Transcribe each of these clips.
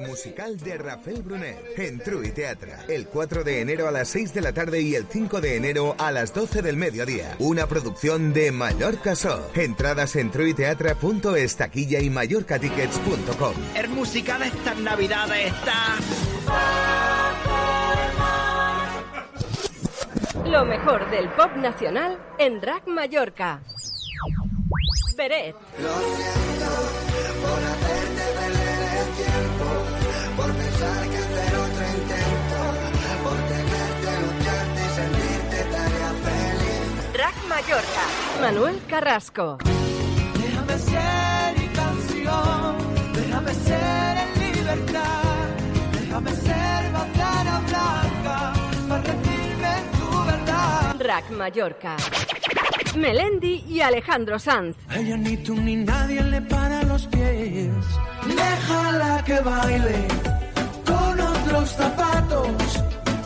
el musical de Rafael Brunet en True Teatra. El 4 de enero a las 6 de la tarde y el 5 de enero a las 12 del mediodía. Una producción de Mallorca So. Entradas en truiteatra.es, taquilla y mallorcatickets.com. El musical estas navidades está... Lo mejor del pop nacional en Drag Mallorca. Beret. Lo siento por hacerte perder el tiempo, Drag Mallorca. Manuel Carrasco. Déjame ser mi canción, déjame ser en libertad, déjame ser bandera blanca, para rendirme en tu verdad. Drag Mallorca. Melendi y Alejandro Sanz. A ella ni tú ni nadie le para los pies. Déjala que baile con otros zapatos,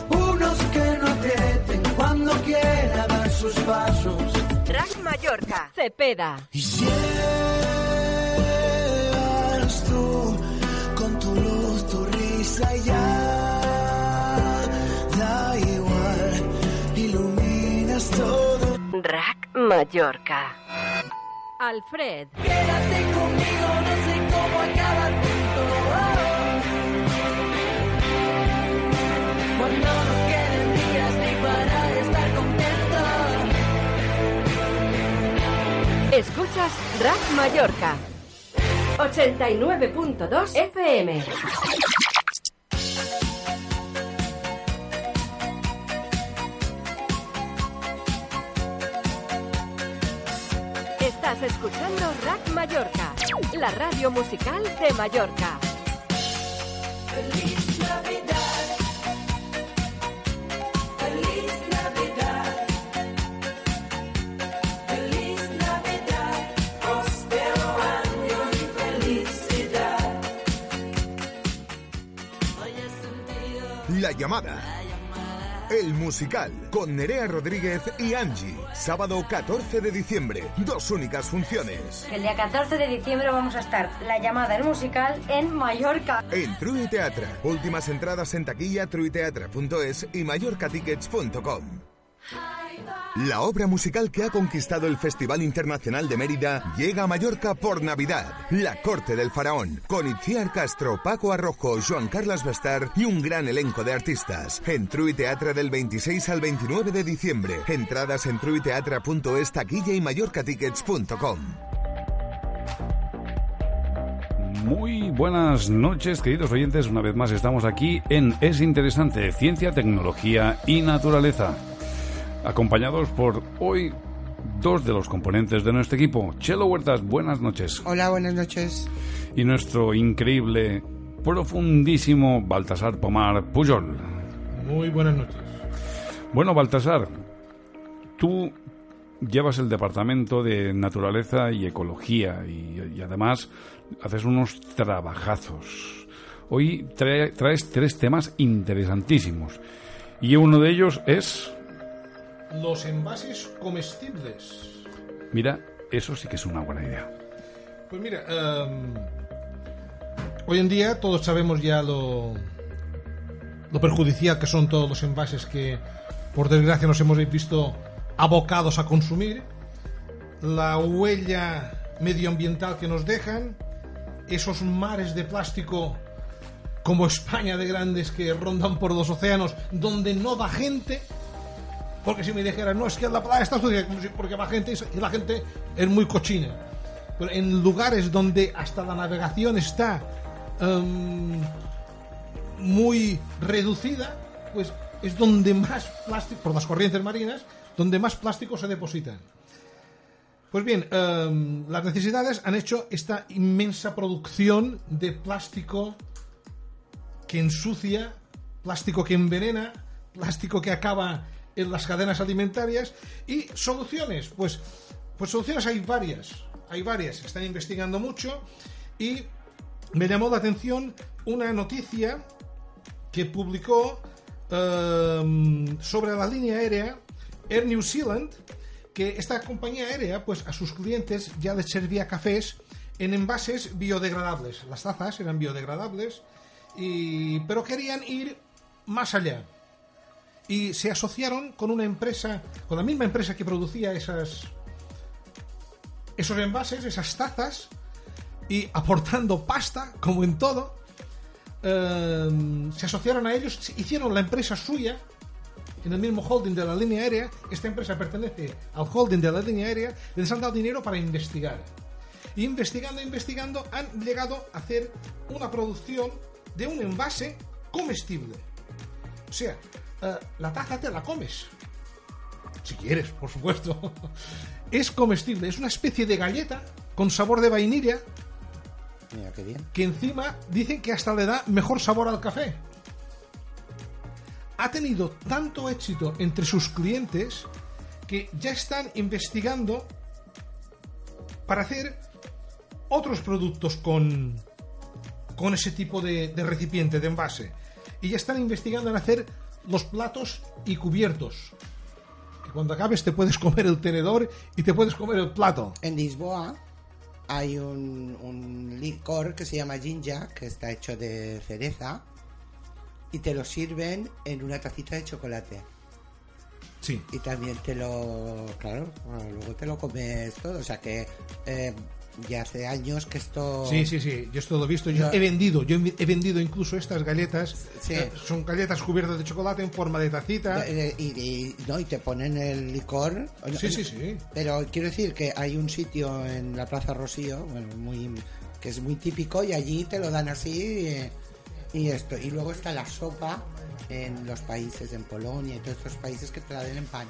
unos que no aprieten cuando quiera sus pasos. Drag Mallorca. Cepeda. Y si eres tú con tu luz, tu risa y ya da igual, iluminas todo. Drag Mallorca. Alfred. Quédate conmigo, no sé cómo acabar Escuchas Drag Mallorca. 89.2 FM. Estás escuchando Rack Mallorca, la radio musical de Mallorca. La llamada. El musical con Nerea Rodríguez y Angie. Sábado 14 de diciembre. Dos únicas funciones. El día 14 de diciembre vamos a estar la llamada el musical en Mallorca. En True Teatra. Últimas entradas en taquilla truiteatra.es y mallorcatickets.com. La obra musical que ha conquistado el Festival Internacional de Mérida llega a Mallorca por Navidad. La Corte del Faraón, con Itziar Castro, Paco Arrojo, Joan Carlos Bestar y un gran elenco de artistas. En True Teatra del 26 al 29 de diciembre. Entradas en truiteatra.es, taquilla y mallorcatickets.com. Muy buenas noches, queridos oyentes. Una vez más estamos aquí en Es Interesante, Ciencia, Tecnología y Naturaleza. Acompañados por hoy dos de los componentes de nuestro equipo. Chelo Huertas, buenas noches. Hola, buenas noches. Y nuestro increíble, profundísimo Baltasar Pomar Pujol. Muy buenas noches. Bueno, Baltasar, tú llevas el departamento de naturaleza y ecología y, y además haces unos trabajazos. Hoy trae- traes tres temas interesantísimos y uno de ellos es, Los envases comestibles. mira, eso sí que es una buena idea. Pues mira, em, hoy en día todos sabemos ya lo, lo perjudicial que son todos los envases que, por desgracia, nos hemos visto abocados a consumir, la huella medioambiental que nos dejan, esos mares de plástico como España de grandes que rondan por los océanos, donde no va gente, porque si me dijeran, no, es que la playa está sucia, porque va gente y la gente es muy cochina. Pero en lugares donde hasta la navegación está em, muy reducida, pues es donde más plástico, por las corrientes marinas, donde más plástico se depositan. Pues bien, em, las necesidades han hecho esta inmensa producción de plástico que ensucia, plástico que envenena, plástico que acaba en las cadenas alimentarias y soluciones, pues, pues soluciones hay varias, hay varias, están investigando mucho y me llamó la atención una noticia que publicó em, sobre la línea aérea Air New Zealand, que esta compañía aérea, pues a sus clientes ya les servía cafés en envases biodegradables. Las tazas eran biodegradables y, pero querían ir más allá. Y se asociaron con una empresa, con la misma empresa que producía esas, esos envases, esas tazas, y aportando pasta, como en todo, eh, se asociaron a ellos, hicieron la empresa suya en el mismo holding de la línea aérea. Esta empresa pertenece al holding de la línea aérea, les han dado dinero para investigar. Y investigando, investigando, han llegado a hacer una producción de un envase comestible. O sea, eh, la taza te la comes. Si quieres, por supuesto. es comestible, es una especie de galleta con sabor de vainilla. Mira, qué bien. Que encima dicen que hasta le da mejor sabor al café. Ha tenido tanto éxito entre sus clientes que ya están investigando para hacer otros productos con, con ese tipo de, de recipiente, de envase. Y ya están investigando en hacer los platos y cubiertos. Que cuando acabes te puedes comer el tenedor y te puedes comer el plato. En Lisboa hay un, un licor que se llama Jinja, que está hecho de cereza, y te lo sirven en una tacita de chocolate. Sí. Y también te lo, claro, bueno, luego te lo comes todo. O sea que eh, ya hace años que esto... Sí, sí, sí, yo esto lo he visto. Yo he vendido, yo he vendido incluso estas galletas. Sí. Eh, son galletas cubiertas de chocolate en forma de tacita. Y, y- no, y te ponen el licor. Sí, sí, sí. Pero quiero decir que hay un sitio en la Plaza Rocío, bueno, muy, que es muy típico y allí te lo dan así eh, y esto. Y luego está la sopa en los países, en Polonia y todos estos países que te la den en pan.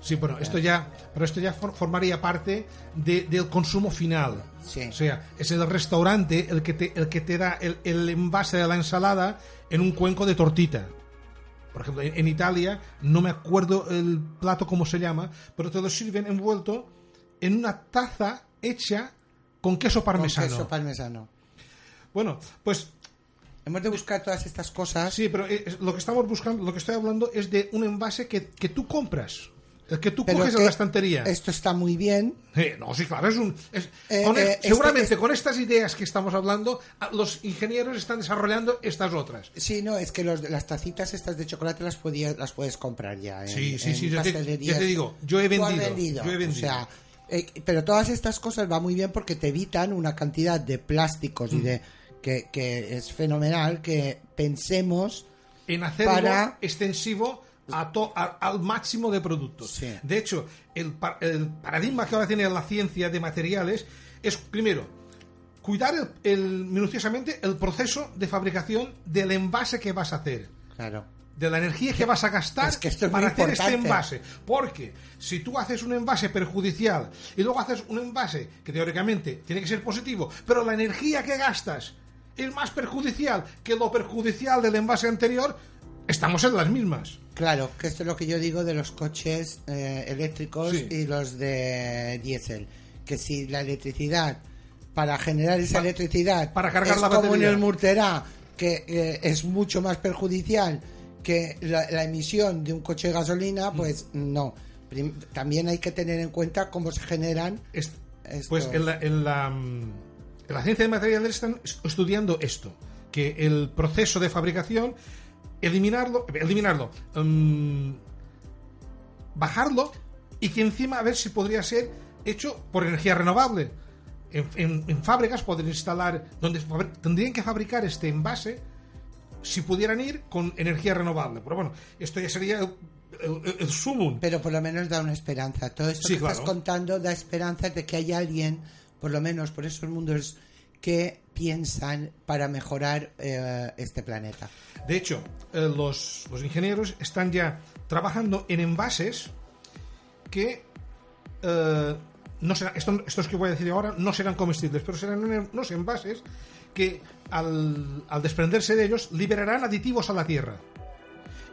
Sí, bueno, esto ya, pero esto ya for- formaría parte de- del consumo final. Sí. O sea, es el restaurante el que te, el que te da el, el envase de la ensalada en un cuenco de tortita. Por ejemplo, en, en Italia, no me acuerdo el plato cómo se llama, pero te lo sirven envuelto en una taza hecha con queso Con parmesano. queso parmesano. Bueno, pues Hemos de buscar todas estas cosas. sí, pero eh, lo que estamos buscando, lo que estoy hablando es de un envase que, que tú compras. El que tú pero coges es de que la estantería. Esto está muy bien. Eh, no, sí, claro, es un. es- Eh, con- eh, este- seguramente este- con estas ideas que estamos hablando, los ingenieros están desarrollando estas otras. Sí, no, es que los, las tacitas estas de chocolate las, podías, las puedes comprar ya. En, Sí, sí, en sí, ya te- ya te digo, yo he vendido, yo he vendido. O sea, eh, pero todas estas cosas va muy bien porque te evitan una cantidad de plásticos Mm. y de que, que es fenomenal que pensemos En hacerlo Para- extensivo a to- a- al máximo de productos. Sí. De hecho, el, el paradigma que ahora tiene la ciencia de materiales es, primero, cuidar el- el- minuciosamente el proceso de fabricación del envase que vas a hacer. claro de la energía que vas a gastar Es que esto es para hacer este importante. envase. Porque si tú haces un envase perjudicial y luego haces un envase que teóricamente tiene que ser positivo, pero la energía que gastas es más perjudicial que lo perjudicial del envase anterior, estamos en las mismas. Claro que esto es lo que yo digo de los coches eh, eléctricos Sí. y los de diésel que si la electricidad para generar esa Pa- electricidad para cargar es la como en el Murterá que eh, es mucho más perjudicial que la, la emisión de un coche de Mm. gasolina pues no Prim- también hay que tener en cuenta cómo se generan Pues en la, en, la, mm, en la ciencia de materiales están est- estudiando esto, que el proceso de fabricación, eliminarlo, eliminarlo, mm, bajarlo y que encima a ver si podría ser hecho por energía renovable. En, en- en fábricas podrían instalar, donde tendrían que fabricar este envase si pudieran ir con energía renovable. Pero bueno, esto ya sería el, el, el sumum. pero por lo menos da una esperanza todo esto Sí, que claro. estás contando da esperanza de que hay alguien por lo menos por esos mundos que piensan para mejorar eh, este planeta. De hecho, eh, los, los ingenieros están ya trabajando en envases que eh, no serán, esto- estos que voy a decir ahora no serán comestibles, pero serán un- unos envases que al, al desprenderse de ellos liberarán aditivos a la tierra.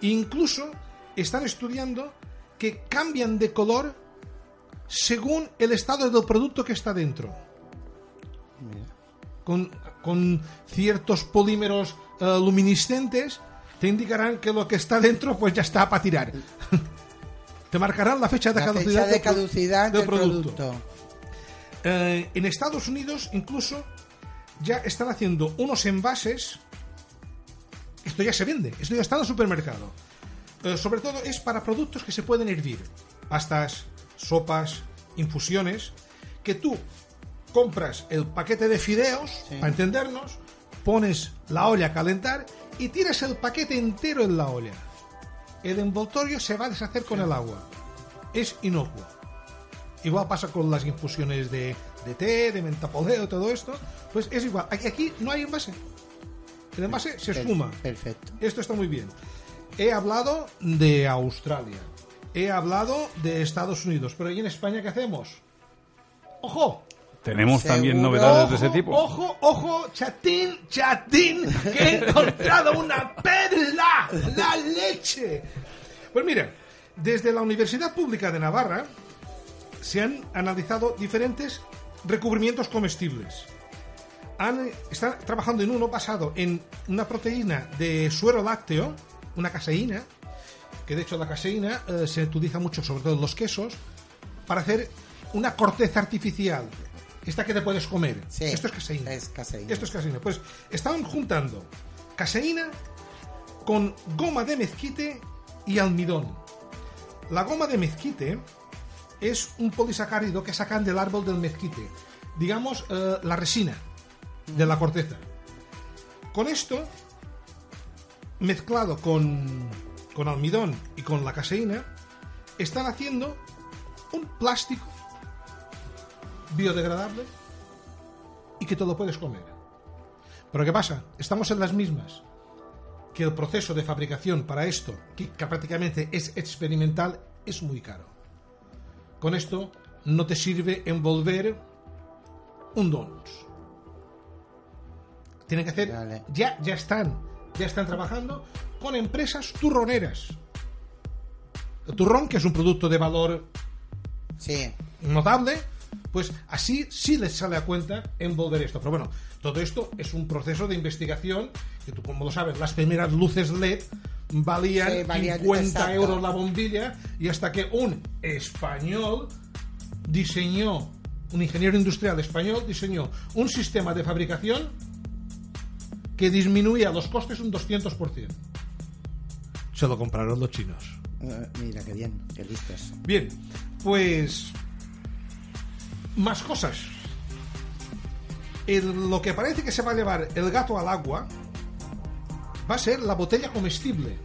Incluso están estudiando que cambian de color según el estado del producto que está dentro con, con ciertos polímeros eh, luminiscentes te indicarán que lo que está dentro pues ya está para tirar. te marcarán la fecha de la caducidad, fecha de del pro- caducidad del producto, Eh, en Estados Unidos incluso ya están haciendo unos envases. Esto ya se vende, esto ya está en el supermercado. Eh, sobre todo es para productos que se pueden hervir. Pastas, sopas, infusiones. Que tú compras el paquete de fideos, para entendernos, pones la olla a calentar y tiras el paquete entero en la olla. El envoltorio se va a deshacer con el agua. Es inocuo. Igual pasa con las infusiones de, de té, de mentapoleo, todo esto. Pues es igual. Aquí, aquí no hay envase. El envase se esfuma. Perfecto. Esto está muy bien. He hablado de Australia. He hablado de Estados Unidos. Pero ¿y en España qué hacemos? ¡Ojo! Tenemos también novedades de ese tipo. Ojo, ojo, chatín, chatín, que he encontrado una perla, la leche. Pues mira, desde la Universidad Pública de Navarra se han analizado diferentes recubrimientos comestibles. Han- están trabajando en uno basado en una proteína de suero lácteo, una caseína, que de hecho la caseína eh, se utiliza mucho, sobre todo en los quesos, para hacer una corteza artificial. Esta que te puedes comer. Sí, Esto es caseína. es caseína. Esto es caseína. Pues estaban juntando caseína con goma de mezquite y almidón. La goma de mezquite es un polisacárido que sacan del árbol del mezquite. Digamos, eh, la resina de la corteza. Con esto, mezclado con, con almidón y con la caseína, están haciendo un plástico biodegradable y que te lo puedes comer. Pero ¿qué pasa? Estamos en las mismas. Que el proceso de fabricación para esto, que, prácticamente es experimental, es muy caro. Con esto no te sirve envolver un donuts. Tienen que hacer, ya, ya están, ya están trabajando con empresas turroneras. El turrón, que es un producto de valor Sí. notable, pues así sí les sale a cuenta envolver esto. Pero bueno, todo esto es un proceso de investigación que tú como lo sabes, las primeras luces LED valían, Sí, valían- 50 exacto. euros la bombilla y hasta que un español diseñó, un ingeniero industrial español diseñó un sistema de fabricación que disminuía los costes un 200%. Se lo compraron los chinos. Eh, mira, qué bien, qué listos. Bien, pues más cosas. Lo que parece que se va a llevar el gato al agua va a ser la botella comestible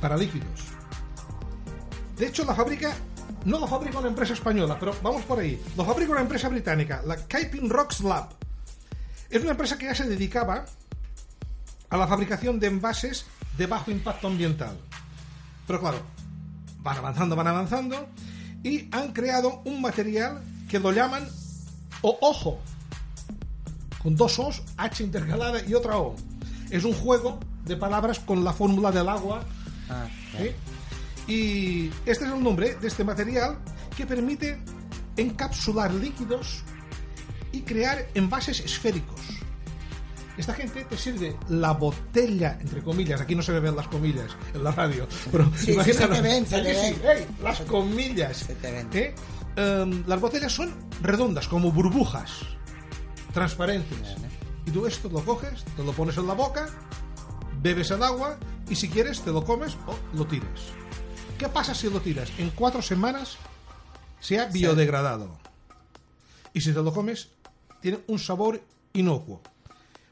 para líquidos. De hecho, la fábrica no lo fabrica una empresa española, pero vamos por ahí. Lo fabrica una empresa británica, la Kaiping Rocks Lab. Es una empresa que ya se dedicaba a la fabricación de envases de bajo impacto ambiental. Pero claro, van avanzando, van avanzando y han creado un material que lo llaman o ojo, con dos O's, H intercalada y otra O. Es un juego de palabras con la fórmula del agua. Ah, ¿sí? Y este es el nombre de este material que permite encapsular líquidos y crear envases esféricos. Esta gente te sirve la botella, entre comillas, aquí no se ven las comillas en la radio, pero Sí, imagínanos, se te ven, se aquí te sí, ven. ¡ey! las comillas. Se te ven. ¿eh? Las botellas son redondas, como burbujas, transparentes. Y tú esto lo coges, te lo pones en la boca, bebes el agua y si quieres te lo comes o lo tiras. ¿Qué pasa si lo tiras? En cuatro semanas se ha biodegradado. Y si te lo comes, tiene un sabor inocuo.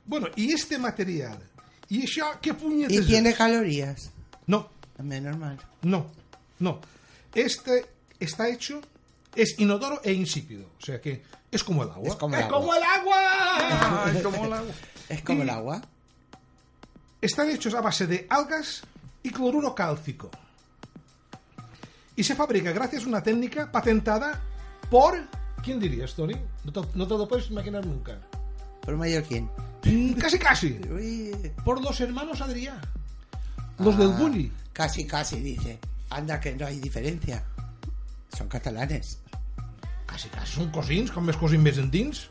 Bueno, y este material, ¿y eso qué puñetes ¿Y es? tiene calorías? No, Menos mal. no, no. Este está hecho, es inodoro e insípido. O sea que es como el agua. Es como el agua. como el agua! Es como el agua. Es como Y el agua. Están hechos a base de algas y cloruro cálcico. Y se fabrica gracias a una técnica patentada por... ¿Quién dirías, Tony? No te, no te lo puedes imaginar nunca. ¿Por mallorquín? Mm, Casi, casi. Uy. Por los hermanos Adrià. Los del Ah, Bulli. Casi, casi, dice. Anda, que no hay diferencia. Son catalanes. Casi, casi. Son cosins, com més cosins més endins.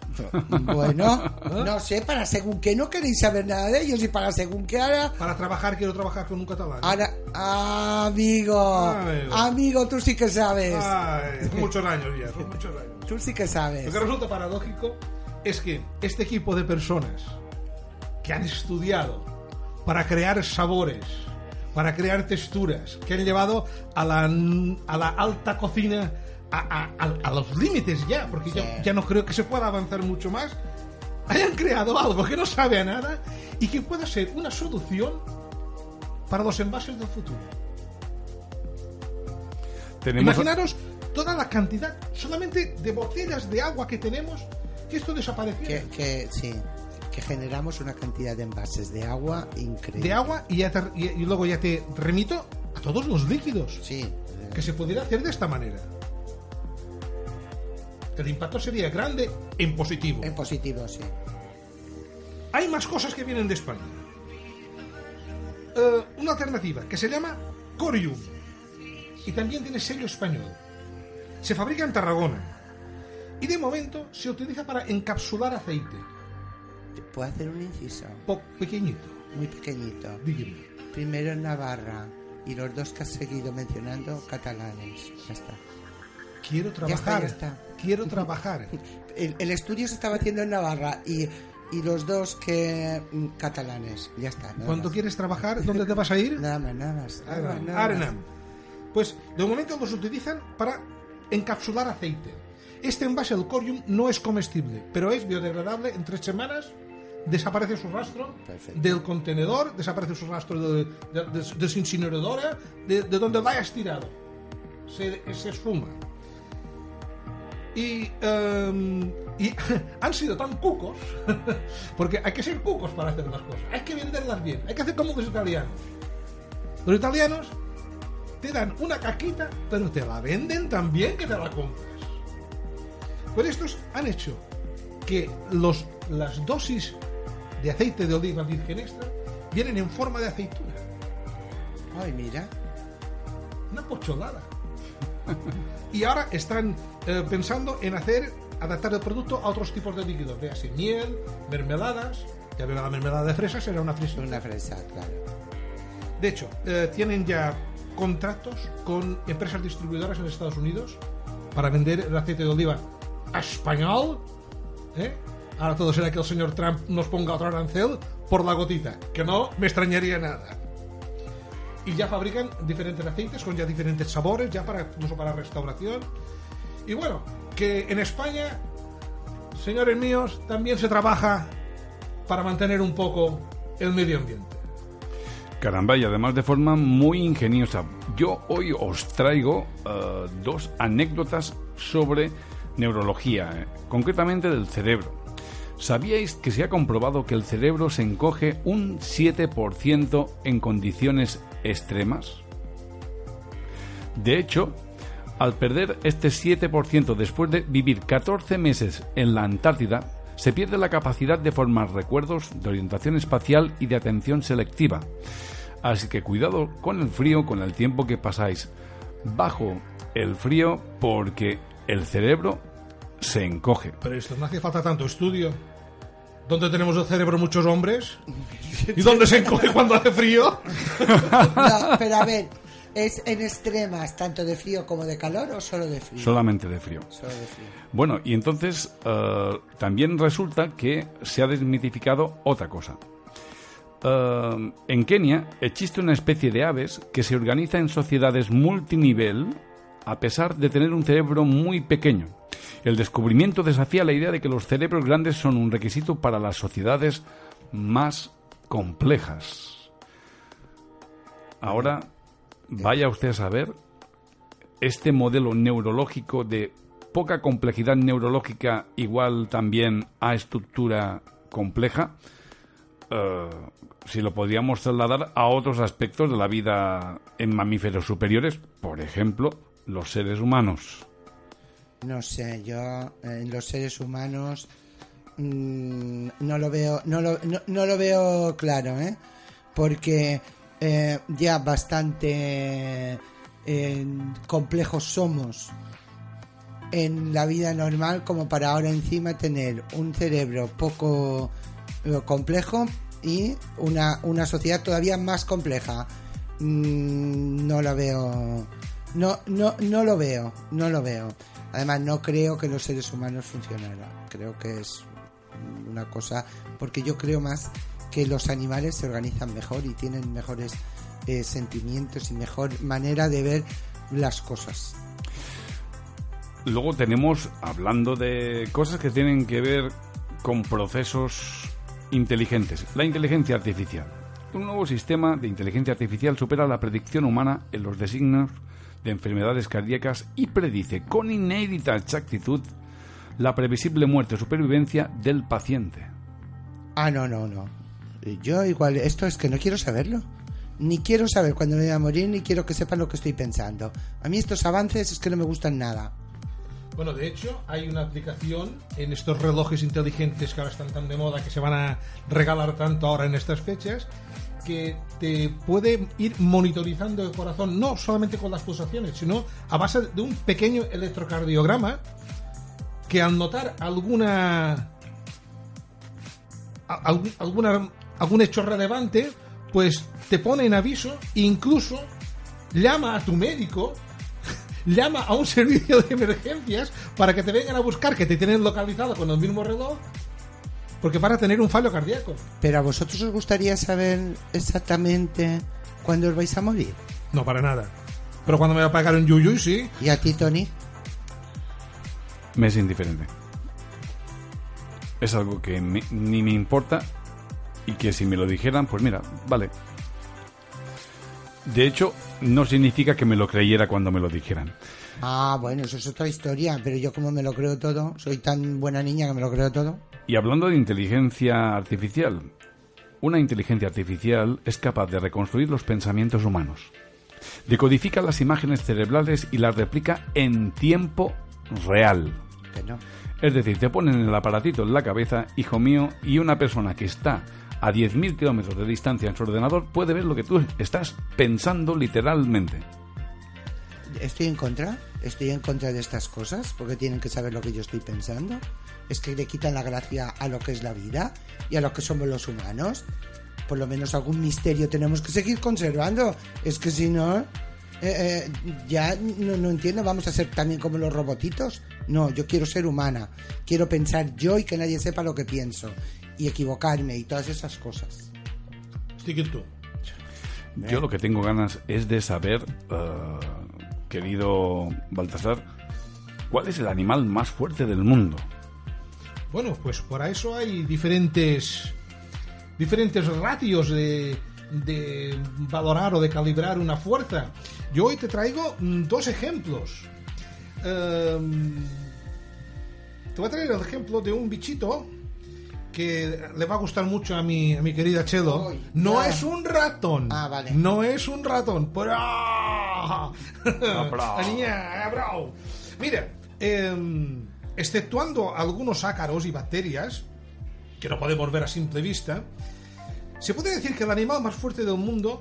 Bueno, no sé, para según que no queréis saber nada de ellos y para según que ahora... Para trabajar quiero trabajar con un catalán. Ahora, ah, amigo, Ay. amigo, tú sí que sabes. Ay, muchos años ya, son muchos años. Tú sí que sabes. Lo que resulta paradójico es que este equipo de personas que han estudiado para crear sabores, para crear texturas, que han llevado a la, a la alta cocina a, a- a- a los límites ya, porque ya, ya no creo que se pueda avanzar mucho más, hayan creado algo que no sabe a nada y que pueda ser una solución para los envases del futuro. Tenemos, Imaginaros toda la cantidad solamente de botellas de agua que tenemos, que esto desapareciera. Que, que sí, que generamos una cantidad de envases de agua increíble. De agua y, ya te- y- y luego ya te remito a todos los líquidos. Sí. Que se pudiera hacer de esta manera. El impacto sería grande en positivo. En positivo, sí. Hay más cosas que vienen de España. Eh, una alternativa que se llama Corium y también tiene sello español. Se fabrica en Tarragona y de momento se utiliza para encapsular aceite. ¿Puedo hacer un inciso? Po- pequeñito. Muy pequeñito. Dígame. Primero en Navarra y los dos que has seguido mencionando, catalanes. Ya está. Quiero Ya está, trabajar. ya está. Quiero trabajar. El, el estudio se estaba haciendo en Navarra y, y los dos que mm, catalanes. Ya está. Cuando más. quieres trabajar, ¿dónde te vas a ir? Nada más, nada más. nada. Arenam. Pues de momento los utilizan para encapsular aceite. Este envase del corium no es comestible, pero es biodegradable en tres semanas. Desaparece su rastro Perfecto. del contenedor, desaparece su rastro de, de, de- de su incineradora, de, de donde lo hayas tirado. Se, se esfuma. Y, em, y han sido tan cucos, porque hay que ser cucos para hacer las cosas, hay que venderlas bien, hay que hacer como los italianos. Los italianos te dan una caquita, pero te la venden tan bien que te la compras. Pues estos han hecho que los, las dosis de aceite de oliva virgen extra vienen en forma de aceituna. Ay, mira. Una pocholada. y ahora están eh, pensando en hacer, adaptar el producto a otros tipos de líquidos, véase miel, mermeladas. Ya veo la mermelada de fresa, será una fresa. Una fresa, claro. De hecho, eh, tienen ya contratos con empresas distribuidoras en Estados Unidos para vender el aceite de oliva español. ¿eh? Ahora todo será que el señor Trump nos ponga otro arancel por la gotita, que no me extrañaría nada. Y ya fabrican diferentes aceites con ya diferentes sabores, ya para incluso para restauración. Y bueno, que en España, señores míos, también se trabaja para mantener un poco el medio ambiente. Caramba, y además de forma muy ingeniosa. Yo hoy os traigo eh, dos anécdotas sobre neurología, eh, concretamente del cerebro. ¿Sabíais que se ha comprobado que el cerebro se encoge un 7% en condiciones extremas? De hecho, al perder este 7% después de vivir 14 meses en la Antártida, se pierde la capacidad de formar recuerdos, de orientación espacial y de atención selectiva. Así que cuidado con el frío, con el tiempo que pasáis bajo el frío, porque el cerebro se encoge. Pero esto no hace falta tanto estudio. ¿Dónde tenemos el cerebro muchos hombres? ¿Y dónde se encoge cuando hace frío? No, pero a ver, ¿es en extremas tanto de frío como de calor o solo de frío? Solamente de frío. Solo de frío. Bueno, y entonces eh, también resulta que se ha desmitificado otra cosa. Eh, en Kenia existe una especie de aves que se organiza en sociedades multinivel a pesar de tener un cerebro muy pequeño. El descubrimiento desafía la idea de que los cerebros grandes son un requisito para las sociedades más complejas. Ahora, vaya usted a saber este modelo neurológico de poca complejidad neurológica igual también a estructura compleja, eh, si lo podríamos trasladar a otros aspectos de la vida en mamíferos superiores, por ejemplo, los seres humanos. No sé, yo eh, en los seres humanos mm, no lo veo, no lo, no, lo veo claro, ¿eh? Porque eh, ya bastante eh, complejos somos en la vida normal como para ahora encima tener un cerebro poco complejo y una, una sociedad todavía más compleja. Mm, no lo veo. No, no, no lo veo, no lo veo. Además, no creo que los seres humanos funcionaran. Creo que es una cosa, porque yo creo más que los animales se organizan mejor y tienen mejores eh, sentimientos y mejor manera de ver las cosas. Luego tenemos, hablando de cosas que tienen que ver con procesos inteligentes, la inteligencia artificial. Un nuevo sistema de inteligencia artificial supera la predicción humana en los designios de enfermedades cardíacas y predice con inédita exactitud la previsible muerte o supervivencia del paciente. Ah, no, no, no. Yo igual, esto es que no quiero saberlo. Ni quiero saber cuándo me voy a morir, ni quiero que sepan lo que estoy pensando. A mí estos avances es que no me gustan nada. Bueno, de hecho, hay una aplicación en estos relojes inteligentes que ahora están tan de moda, que se van a regalar tanto ahora en estas fechas, que te puede ir monitorizando el corazón, no solamente con las pulsaciones, sino a base de un pequeño electrocardiograma que al notar alguna alguna algún hecho relevante, pues te pone en aviso, incluso llama a tu médico llama a un servicio de emergencias para que te vengan a buscar, que te tienen localizado con el mismo reloj, porque para tener un fallo cardíaco. Pero a vosotros os gustaría saber exactamente cuándo os vais a morir. No, para nada. Pero cuando me va a pagar un yuyuy, sí. ¿Y a ti, Tony? Me es indiferente. Es algo que ni me importa y que si me lo dijeran, pues mira, vale. De hecho, no significa que me lo creyera cuando me lo dijeran. Ah, bueno, eso es otra historia, pero yo como me lo creo todo, soy tan buena niña que me lo creo todo. Y hablando de inteligencia artificial, una inteligencia artificial es capaz de reconstruir los pensamientos humanos, decodifica las imágenes cerebrales y las replica en tiempo real. Es decir, te ponen el aparatito en la cabeza, hijo mío, y una persona que está a 10.000 kilómetros de distancia en su ordenador puede ver lo que tú estás pensando literalmente. Estoy en contra, estoy en contra de estas cosas porque tienen que saber lo que yo estoy pensando. Es que le quitan la gracia a lo que es la vida y a lo que somos los humanos. Por lo menos algún misterio tenemos que seguir conservando. Es que si no, eh, eh, ya no, no, entiendo, vamos a ser también como los robotitos. No, yo quiero ser humana, quiero pensar yo y que nadie sepa lo que pienso y equivocarme y todas esas cosas. tú. Yo lo que tengo ganas es de saber, eh, querido Baltasar, ¿cuál es el animal más fuerte del mundo? Bueno, pues por eso hay diferentes diferentes ratios de, de valorar o de calibrar una fuerza. Yo hoy te traigo mm, dos ejemplos. Em, te voy a traer el ejemplo de un bichito que le va a gustar mucho a mi, a mi querida Chelo. no es un ratón. Ah, vale. No es un ratón. Pero... Mira, em, exceptuando algunos ácaros y bacterias, que no podemos ver a simple vista, se puede decir que el animal más fuerte del mundo,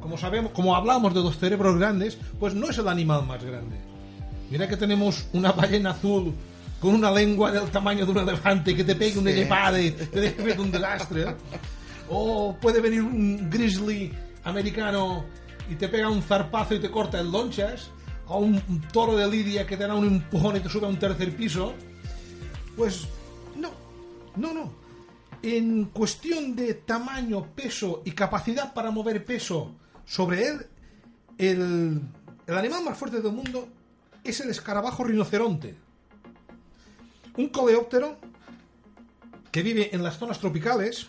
como sabemos, como hablamos de los cerebros grandes, pues no es el animal más grande. Mira que tenemos una ballena azul con una lengua del tamaño de un elefante que te pegue un elefante y te deje un desastre. O puede venir un grizzly americano y te pega un zarpazo y te corta el lonchas. O un, toro de lidia que te da un empujón y te sube a un tercer piso. Pues no, no, no. En cuestión de tamaño, peso y capacidad para mover peso sobre él, el, el animal más fuerte del mundo es el escarabajo rinoceronte un coleóptero que vive en las zonas tropicales.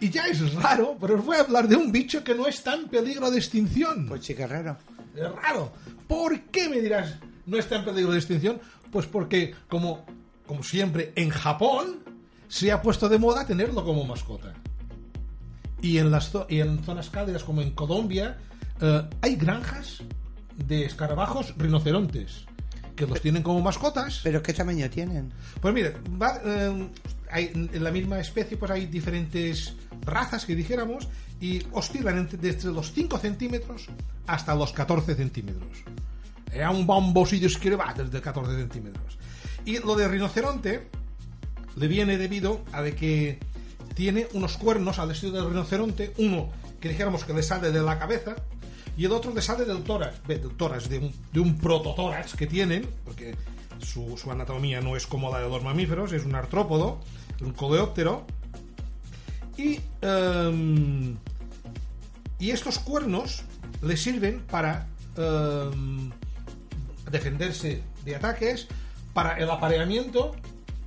Y ya es raro, pero os voy a hablar de un bicho que no está en peligro de extinción. Pues raro. Es raro. ¿Por qué me dirás no está en peligro de extinción? Pues porque, como, como siempre, en Japón se ha puesto de moda tenerlo como mascota. Y en, las y en zonas cálidas como en Colombia eh, hay granjas de escarabajos rinocerontes que los tienen como mascotas. ¿Pero qué tamaño tienen? Pues mire, eh, en la misma especie pues hay diferentes razas que dijéramos y oscilan desde los 5 centímetros hasta los 14 centímetros. Es un bombosillo que va desde 14 centímetros. Y lo de rinoceronte le viene debido a de que tiene unos cuernos al estilo del rinoceronte, uno que dijéramos que le sale de la cabeza y el otro le sale del tórax, del tórax, de un, de un prototórax que tienen, porque su, su anatomía no es como la de los mamíferos, es un artrópodo, un coleóptero. Y, em, y estos cuernos le sirven para em, defenderse de ataques, para el apareamiento,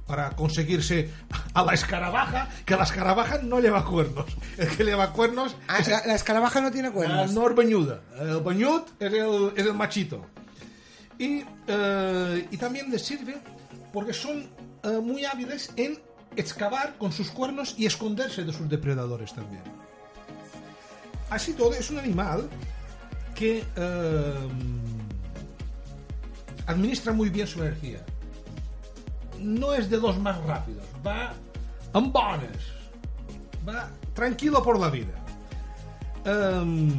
para conseguirse a la escarabaja, que la escarabaja no lleva cuernos. El que lleva cuernos Ah, es la, escarabaja no tiene el cuernos. nor bañuda. El bañut es el, es el machito. Y, eh, y también les sirve porque son eh, muy hábiles en excavar con sus cuernos y esconderse de sus depredadores también. Así todo, es un animal que eh, administra muy bien su energía. No es de los más rápidos, va en bones, va tranquilo por la vida. Em,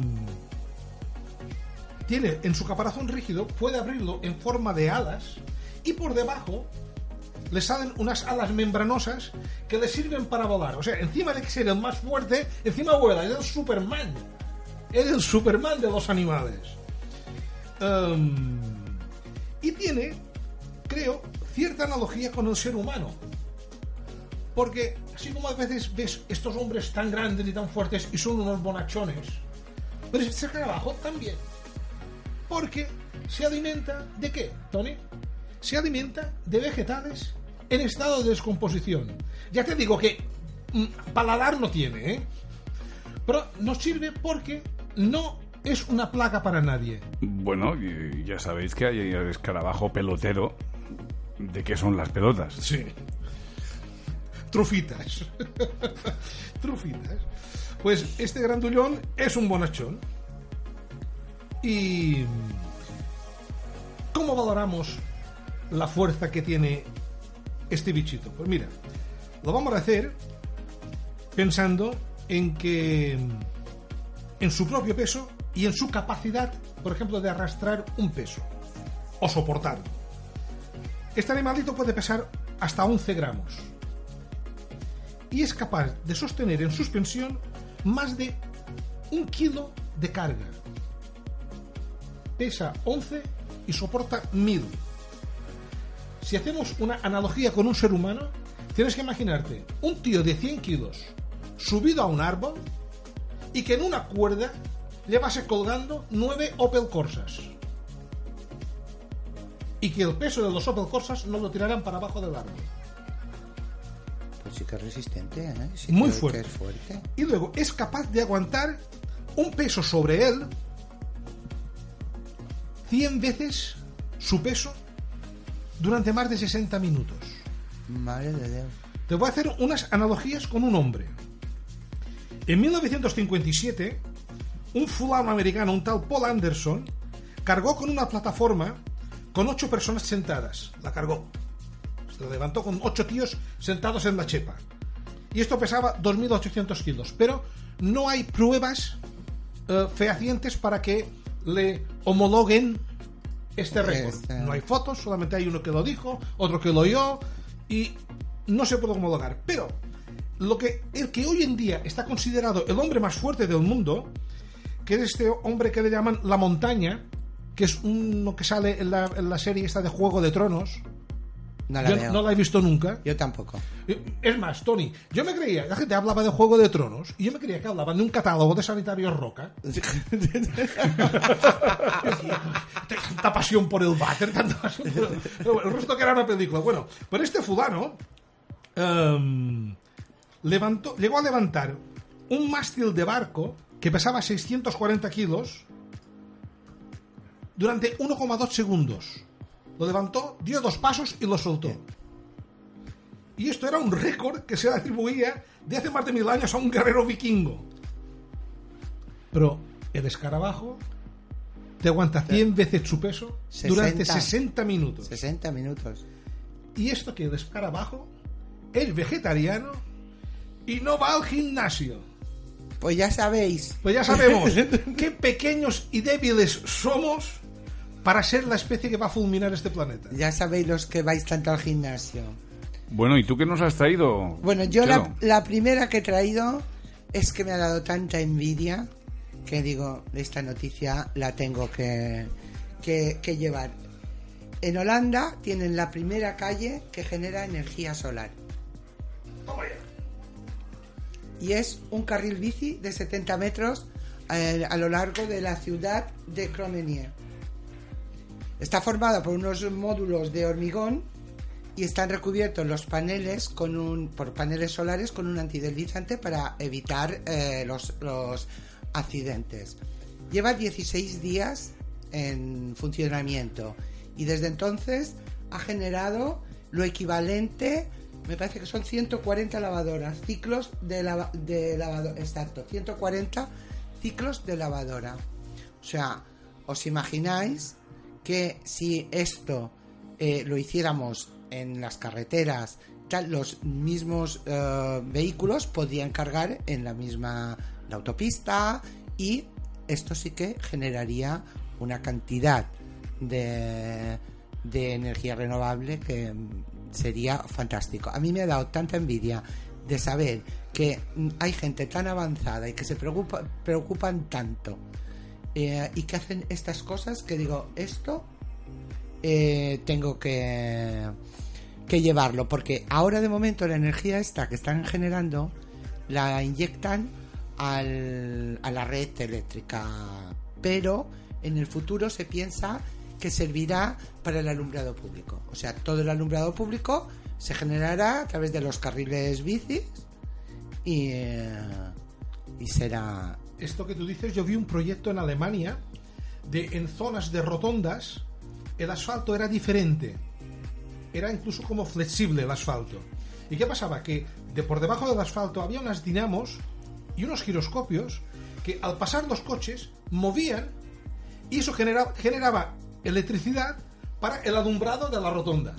tiene en su caparazón rígido, puede abrirlo en forma de alas y por debajo le salen unas alas membranosas que le sirven para volar. O sea, encima de que ser el más fuerte, encima vuela, es el Superman. Es el Superman de los animales. Em, y tiene, creo, cierta analogía con el ser humano. Porque así como a veces ves estos hombres tan grandes y tan fuertes y son unos bonachones, pero este escarabajo también. Porque se alimenta de qué, Tony? Se alimenta de vegetales en estado de descomposición. Ya te digo que mm, paladar no tiene, ¿eh? Pero nos sirve porque no es una plaga para nadie. Bueno, ya sabéis que hay el escarabajo pelotero. ¿De qué son las pelotas? Sí. Trufitas. Trufitas. Pues este grandullón es un bonachón. Y. ¿Cómo valoramos la fuerza que tiene este bichito? Pues mira, lo vamos a hacer pensando en que. en su propio peso y en su capacidad, por ejemplo, de arrastrar un peso o soportarlo. Este animalito puede pesar hasta 11 gramos y es capaz de sostener en suspensión más de un kilo de carga. Pesa 11 y soporta 1000. Si hacemos una analogía con un ser humano, tienes que imaginarte un tío de 100 kilos subido a un árbol y que en una cuerda llevase colgando 9 Opel Corsas. Y que el peso de los Opel Corsas no lo tiraran para abajo del árbol. Pues sí que es resistente, ¿eh? Sí Muy fuerte. que es fuerte. y luego es capaz de aguantar un peso sobre él 100 veces su peso durante más de 60 minutos. Madre de Dios. Te voy a hacer unas analogías con un hombre. En 1957, un fulano americano, un tal Paul Anderson, cargó con una plataforma con ocho personas sentadas. La cargó. Se levantó con ocho tíos sentados en la chepa. Y esto pesaba 2.800 kilos. Pero no hay pruebas eh, fehacientes para que le homologuen este récord. Este. No hay fotos, solamente hay uno que lo dijo, otro que lo oyó y no se puede homologar. Pero lo que el que hoy en día está considerado el hombre más fuerte del mundo, que es este hombre que le llaman la montaña, que es uno que sale en la, en la serie esta de Juego de Tronos. No la Yo veo. no la he visto nunca. Yo tampoco. Es más, Tony, yo me creía, la gente hablaba de Juego de Tronos y yo me creía que hablaban de un catálogo de sanitarios Roca. tanta pasión por el váter, tanta pasión por el... Pero bueno, el resto que era una película. Bueno, pero este fulano em, levantó, llegó a levantar un mástil de barco que pesaba 640 kilos durante 1,2 segundos. Lo levantó, dio dos pasos y lo soltó. Y esto era un récord que se le atribuía de hace más de mil años a un guerrero vikingo. Pero el escarabajo te aguanta 100 veces su peso durante 60. 60 minutos. 60 minutos. Y esto que el escarabajo es vegetariano y no va al gimnasio. Pues ya sabéis. Pues ya sabemos qué pequeños y débiles somos para ser la especie que va a fulminar este planeta. Ya sabéis los que vais tanto al gimnasio. Bueno, ¿y tú qué nos has traído? Bueno, yo la, la primera que he traído es que me ha dado tanta envidia que digo, esta noticia la tengo que, que, que llevar. En Holanda tienen la primera calle que genera energía solar. Y es un carril bici de 70 metros eh, a lo largo de la ciudad de Cromenier. Está formada por unos módulos de hormigón y están recubiertos los paneles con un, por paneles solares con un antideslizante para evitar eh, los, los accidentes. Lleva 16 días en funcionamiento y desde entonces ha generado lo equivalente, me parece que son 140 lavadoras, ciclos de, lava- de lavadora, exacto, 140 ciclos de lavadora. O sea, os imagináis que si esto eh, lo hiciéramos en las carreteras, los mismos eh, vehículos podrían cargar en la misma autopista y esto sí que generaría una cantidad de, de energía renovable que sería fantástico. A mí me ha dado tanta envidia de saber que hay gente tan avanzada y que se preocupa, preocupan tanto eh, y que hacen estas cosas que digo, esto eh, tengo que, que llevarlo, porque ahora de momento la energía esta que están generando la inyectan a la red eléctrica, pero en el futuro se piensa que servirá para el alumbrado público. O sea, todo el alumbrado público se generará a través de los carriles bicis y, eh, y será Esto que tú dices, yo vi un proyecto en Alemania de en zonas de rotondas el asfalto era diferente. Era incluso como flexible el asfalto. ¿Y qué pasaba? Que de por debajo del asfalto había unas dinamos y unos giroscopios que al pasar los coches movían y eso genera- generaba electricidad para el alumbrado de la rotonda.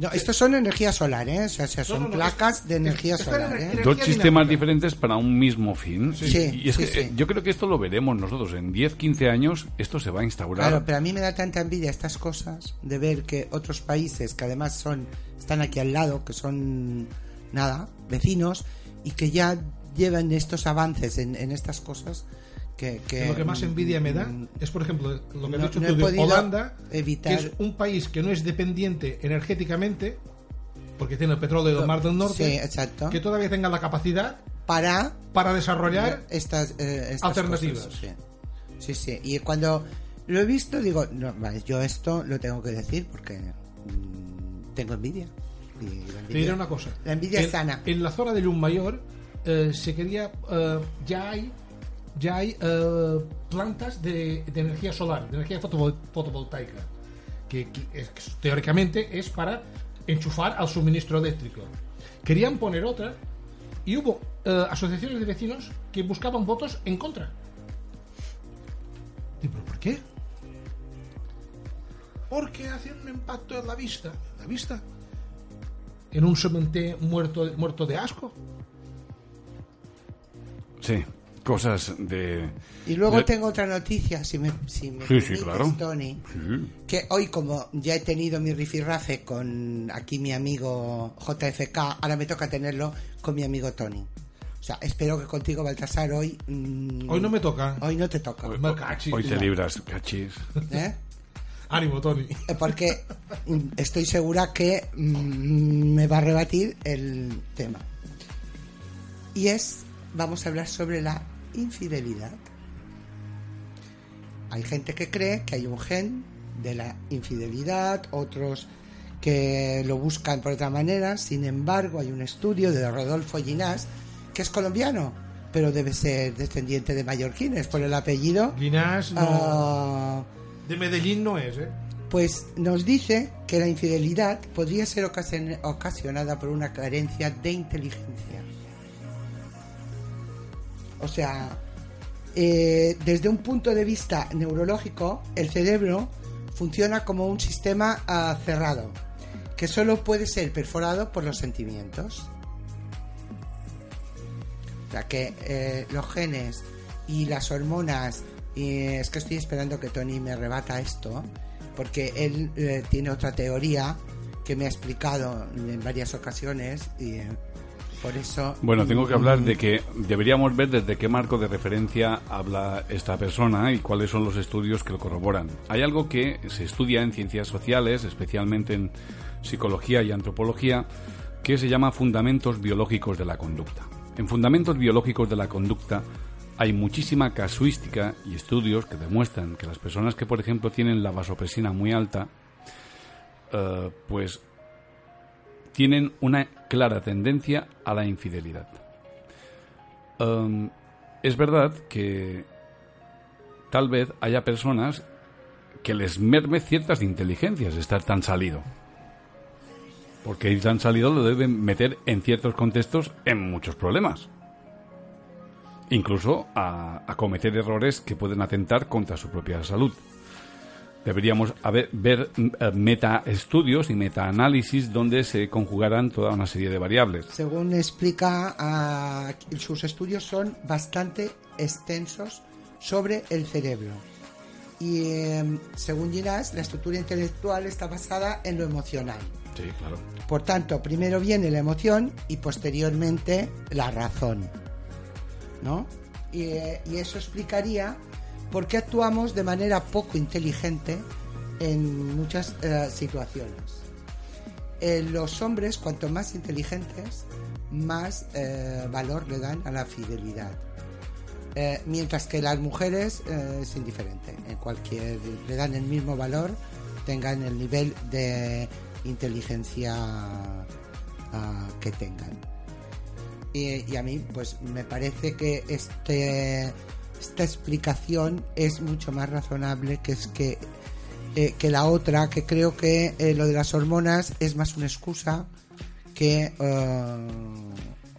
No, estos son energía solar, ¿eh? O sea, son No, no, no, placas de energía solar, ¿eh? Dos sistemas diferentes para un mismo fin. Sí. Y- Sí, y es sí, que sí. eh, yo creo que esto lo veremos nosotros. En 10, 15 años esto se va a instaurar. Claro, pero a mí me da tanta envidia estas cosas de ver que otros países que además son están aquí al lado, que son nada, vecinos y que ya llevan estos avances en, en estas cosas que, que- lo que más envidia me da mm, es, por ejemplo, lo que no- has dicho no tú de Holanda, evitar- que es un país que no es dependiente energéticamente, porque tiene el petróleo del Mar del Norte, Sí, exacto. que todavía tenga la capacidad para para desarrollar estas, eh, estas Alternativas. cosas, sí. sí, sí. Y cuando lo he visto digo, no, yo esto lo tengo que decir porque mm, tengo envidia. Y la Te envidia- diré una cosa. La envidia en, es sana. En la zona de Mayor eh, se quería. eh, ya hay. Ya hay eh, plantas de, energía solar, de energía fotovol- fotovoltaica. Que, teóricamente es para enchufar al suministro eléctrico. Querían poner otra y hubo eh, asociaciones de vecinos que buscaban votos en contra. Digo, ¿pero por qué? Porque hacen un impacto en la vista. ¿En la vista? ¿En un cementerio muerto, muerto de asco? Sí, cosas de... Y luego de- tengo otra noticia, si me, si me Sí, sí, claro. Tony. Sí. Que hoy, como ya he tenido mi rifirrafe con aquí mi amigo JFK, ahora me toca tenerlo con mi amigo Tony. O sea, espero que contigo, Baltasar, hoy. mm, Hoy no me toca. Hoy no te toca. Me cachis. Hoy te libras, cachis. ¿eh? Ánimo, Tony. Eh, Porque estoy segura que mm, me va a rebatir el tema. Y es, vamos a hablar sobre la infidelidad. Hay gente que cree que hay un gen de la infidelidad, otros que lo buscan por otra manera. Sin embargo, hay un estudio de Rodolfo Ginás, que es colombiano, pero debe ser descendiente de mallorquines por el apellido. Ginás no. Ah, De Medellín no es, ¿eh? pues nos dice que la infidelidad podría ser ocasion- ocasionada por una carencia de inteligencia. O sea, eh, desde un punto de vista neurológico, el cerebro funciona como un sistema cerrado, que solo puede ser perforado por los sentimientos. O sea que eh, los genes y las hormonas, y es que estoy esperando que Tony me rebata esto, porque él eh, tiene otra teoría que me ha explicado en varias ocasiones y, Por eso. Bueno, tengo que hablar de que deberíamos ver desde qué marco de referencia habla esta persona y cuáles son los estudios que lo corroboran. Hay algo que se estudia en ciencias sociales, especialmente en psicología y antropología, que se llama fundamentos biológicos de la conducta. En fundamentos biológicos de la conducta hay muchísima casuística y estudios que demuestran que las personas que, por ejemplo, tienen la vasopresina muy alta, eh, pues tienen una clara tendencia a la infidelidad. Um, es verdad que tal vez haya personas que les merme ciertas inteligencias estar tan salido. Porque ir tan salido lo deben meter en ciertos contextos en muchos problemas. Incluso a cometer errores que pueden atentar contra su propia salud deberíamos ver eh, metaestudios y metaanálisis donde se conjugarán toda una serie de variables. Según explica, ah, sus estudios son bastante extensos sobre el cerebro. Y em, según dirás, la estructura intelectual está basada en lo emocional. Sí, claro. Por tanto, primero viene la emoción y posteriormente la razón. ¿No? y eh, eso explicaría por qué actuamos de manera poco inteligente en muchas eh, situaciones. Eh, los hombres, cuanto más inteligentes, más eh, valor le dan a la fidelidad. mientras que las mujeres es indiferente. En cualquier le dan el mismo valor, tengan el nivel de inteligencia ah, que tengan. y, a mí, pues me parece que este esta explicación es mucho más razonable que es que, eh, que la otra, que creo que eh, lo de las hormonas es más una excusa que eh,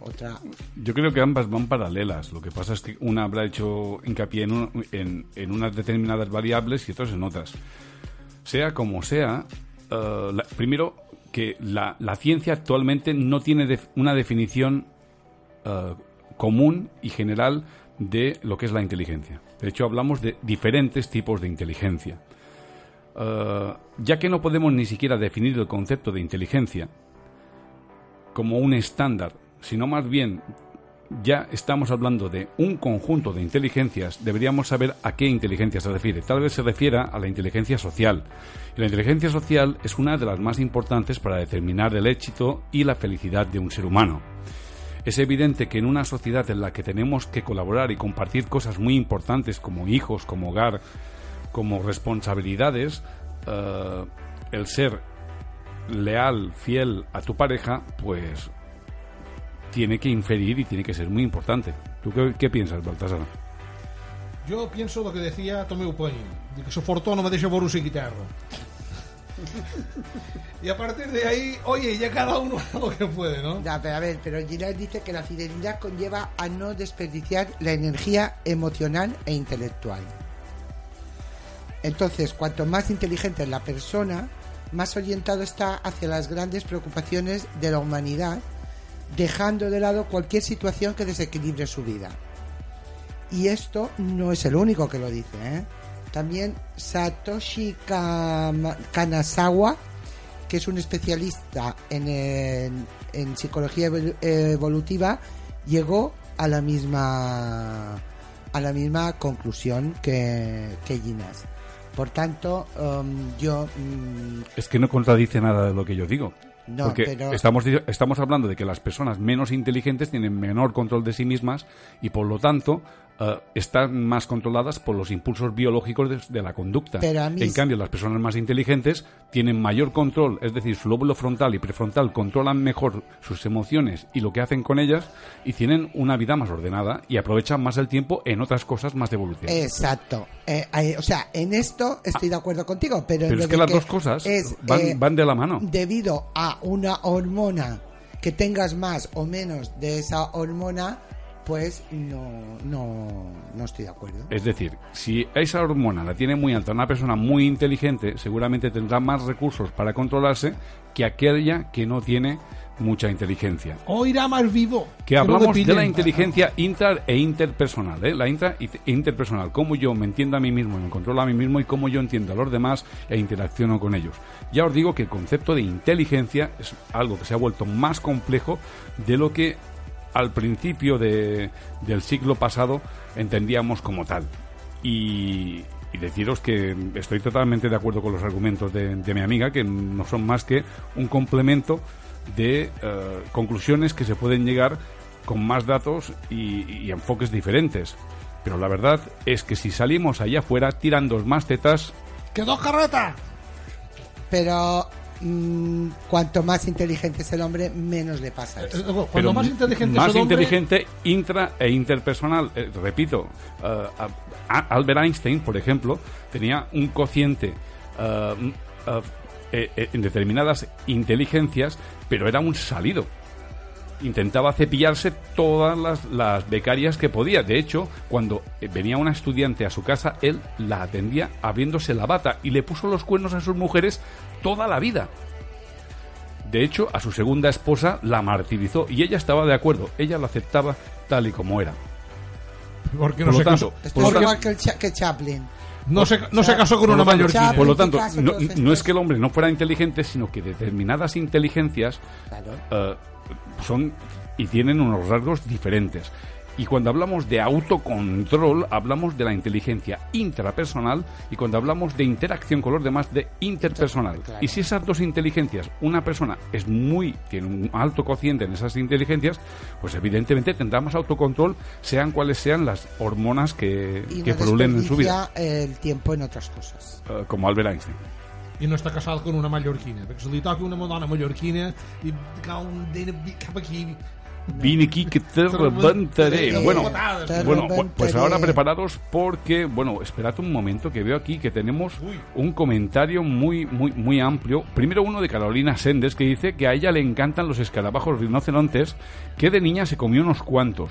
otra. Yo creo que ambas van paralelas. Lo que pasa es que una habrá hecho hincapié en, en, unas determinadas variables y otras en otras. Sea como sea, primero que la, la, ciencia actualmente no tiene una definición común y general de lo que es la inteligencia. De hecho, hablamos de diferentes tipos de inteligencia. Eh, ya que no podemos ni siquiera definir el concepto de inteligencia como un estándar, sino más bien ya estamos hablando de un conjunto de inteligencias, deberíamos saber a qué inteligencia se refiere. Tal vez se refiera a la inteligencia social. Y la inteligencia social es una de las más importantes para determinar el éxito y la felicidad de un ser humano. Es evidente que en una sociedad en la que tenemos que colaborar y compartir cosas muy importantes como hijos, como hogar, como responsabilidades, eh, el ser leal, fiel a tu pareja, pues tiene que inferir y tiene que ser muy importante. ¿Tú qué, piensas, Baltasar? Yo pienso lo que decía Tomeu de que su no me por un guitarra y a partir de ahí, oye, ya cada uno lo que puede, ¿no? Pero a ver, pero Girard dice que la fidelidad conlleva a no desperdiciar la energía emocional e intelectual. Entonces, cuanto más inteligente es la persona, más orientado está hacia las grandes preocupaciones de la humanidad, dejando de lado cualquier situación que desequilibre su vida. Y esto no es el único que lo dice, ¿eh? También Satoshi Kanazawa, que es un especialista en, en, psicología evolutiva, llegó a la misma a la misma conclusión que, que Ginas. Por tanto, um, yo... Mm, es que no contradice nada de lo que yo digo. Porque estamos, estamos hablando de que las personas menos inteligentes tienen menor control de sí mismas y por lo tanto eh, están más controladas por los impulsos biológicos de, la conducta. En cambio, las personas más inteligentes tienen mayor control, es decir, su lóbulo frontal y prefrontal controlan mejor sus emociones y lo que hacen con ellas y tienen una vida más ordenada y aprovechan más el tiempo en otras cosas más evolutivas. Exacto. Eh, o sea, en esto estoy de acuerdo contigo, pero, es que las dos cosas van, eh, van de la mano. Debido a una hormona que tengas más o menos de esa hormona, pues no, no, no estoy de acuerdo. Es decir, si esa hormona la tiene muy alta una persona muy inteligente, seguramente tendrá más recursos para controlarse que aquella que no tiene mucha inteligencia. O irá más vivo. Que hablamos de la inteligencia intra e interpersonal, ¿eh? la intra e interpersonal, cómo yo me entiendo a mí mismo, me controlo a mí mismo y cómo yo entiendo a los demás e interacciono con ellos. Ya os digo que el concepto de inteligencia es algo que se ha vuelto más complejo de lo que al principio de, del siglo pasado entendíamos como tal. Y, y deciros que estoy totalmente de acuerdo con los argumentos de, de mi amiga, que no son más que un complemento de eh, conclusiones que se pueden llegar con más datos y, enfoques diferentes. Pero la verdad es que si salimos allá afuera tirando más tetas, ¡Quedó carreta! Pero mm, cuanto más inteligente es el hombre, menos le pasa Eh, eso. Cuando pero más inteligente más es el hombre, inteligente intra e interpersonal. Eh, repito, eh, a- Albert Einstein, por ejemplo, tenía un cociente eh, eh, eh, eh, en determinadas inteligencias, pero era un salido. Intentaba cepillarse todas las, las becarias que podía. De hecho, cuando eh, venía una estudiante a su casa, él la atendía abriéndose la bata y le puso los cuernos a sus mujeres toda la vida. De hecho, a su segunda esposa la martirizó y ella estaba de acuerdo. Ella lo aceptaba tal y como era. Porque Por no lo se tanto, casó, Esto por es tanto- igual que, el Cha- que Chaplin. No se, no se casó con por una lo tanto- mallorquina. Por lo tanto, no, no es que el hombre no fuera inteligente, sino que determinadas inteligencias Claro. eh, son y tienen unos rasgos diferentes. Y cuando hablamos de autocontrol, hablamos de la inteligencia intrapersonal y cuando hablamos de interacción con los demás, de interpersonal. Claro. Y si esas dos inteligencias, una persona es muy, tiene un alto cociente en esas inteligencias, pues evidentemente tendrá más autocontrol, sean cuales sean las hormonas que, Y que no pululen en su vida, el tiempo en otras cosas. eh, como Albert Einstein. I no està casat con una mallorquina. Perquè si li toca una dona mallorquina i cau un dent cap aquí... Vine aquí que te reventaré. Bueno, bueno, pues ahora preparados porque, bueno, esperad un momento que veo aquí que tenemos un comentario muy, muy, muy amplio. Primero uno de Carolina Sendes que dice que a ella le encantan los escarabajos rinocerontes, que de niña se comió unos cuantos.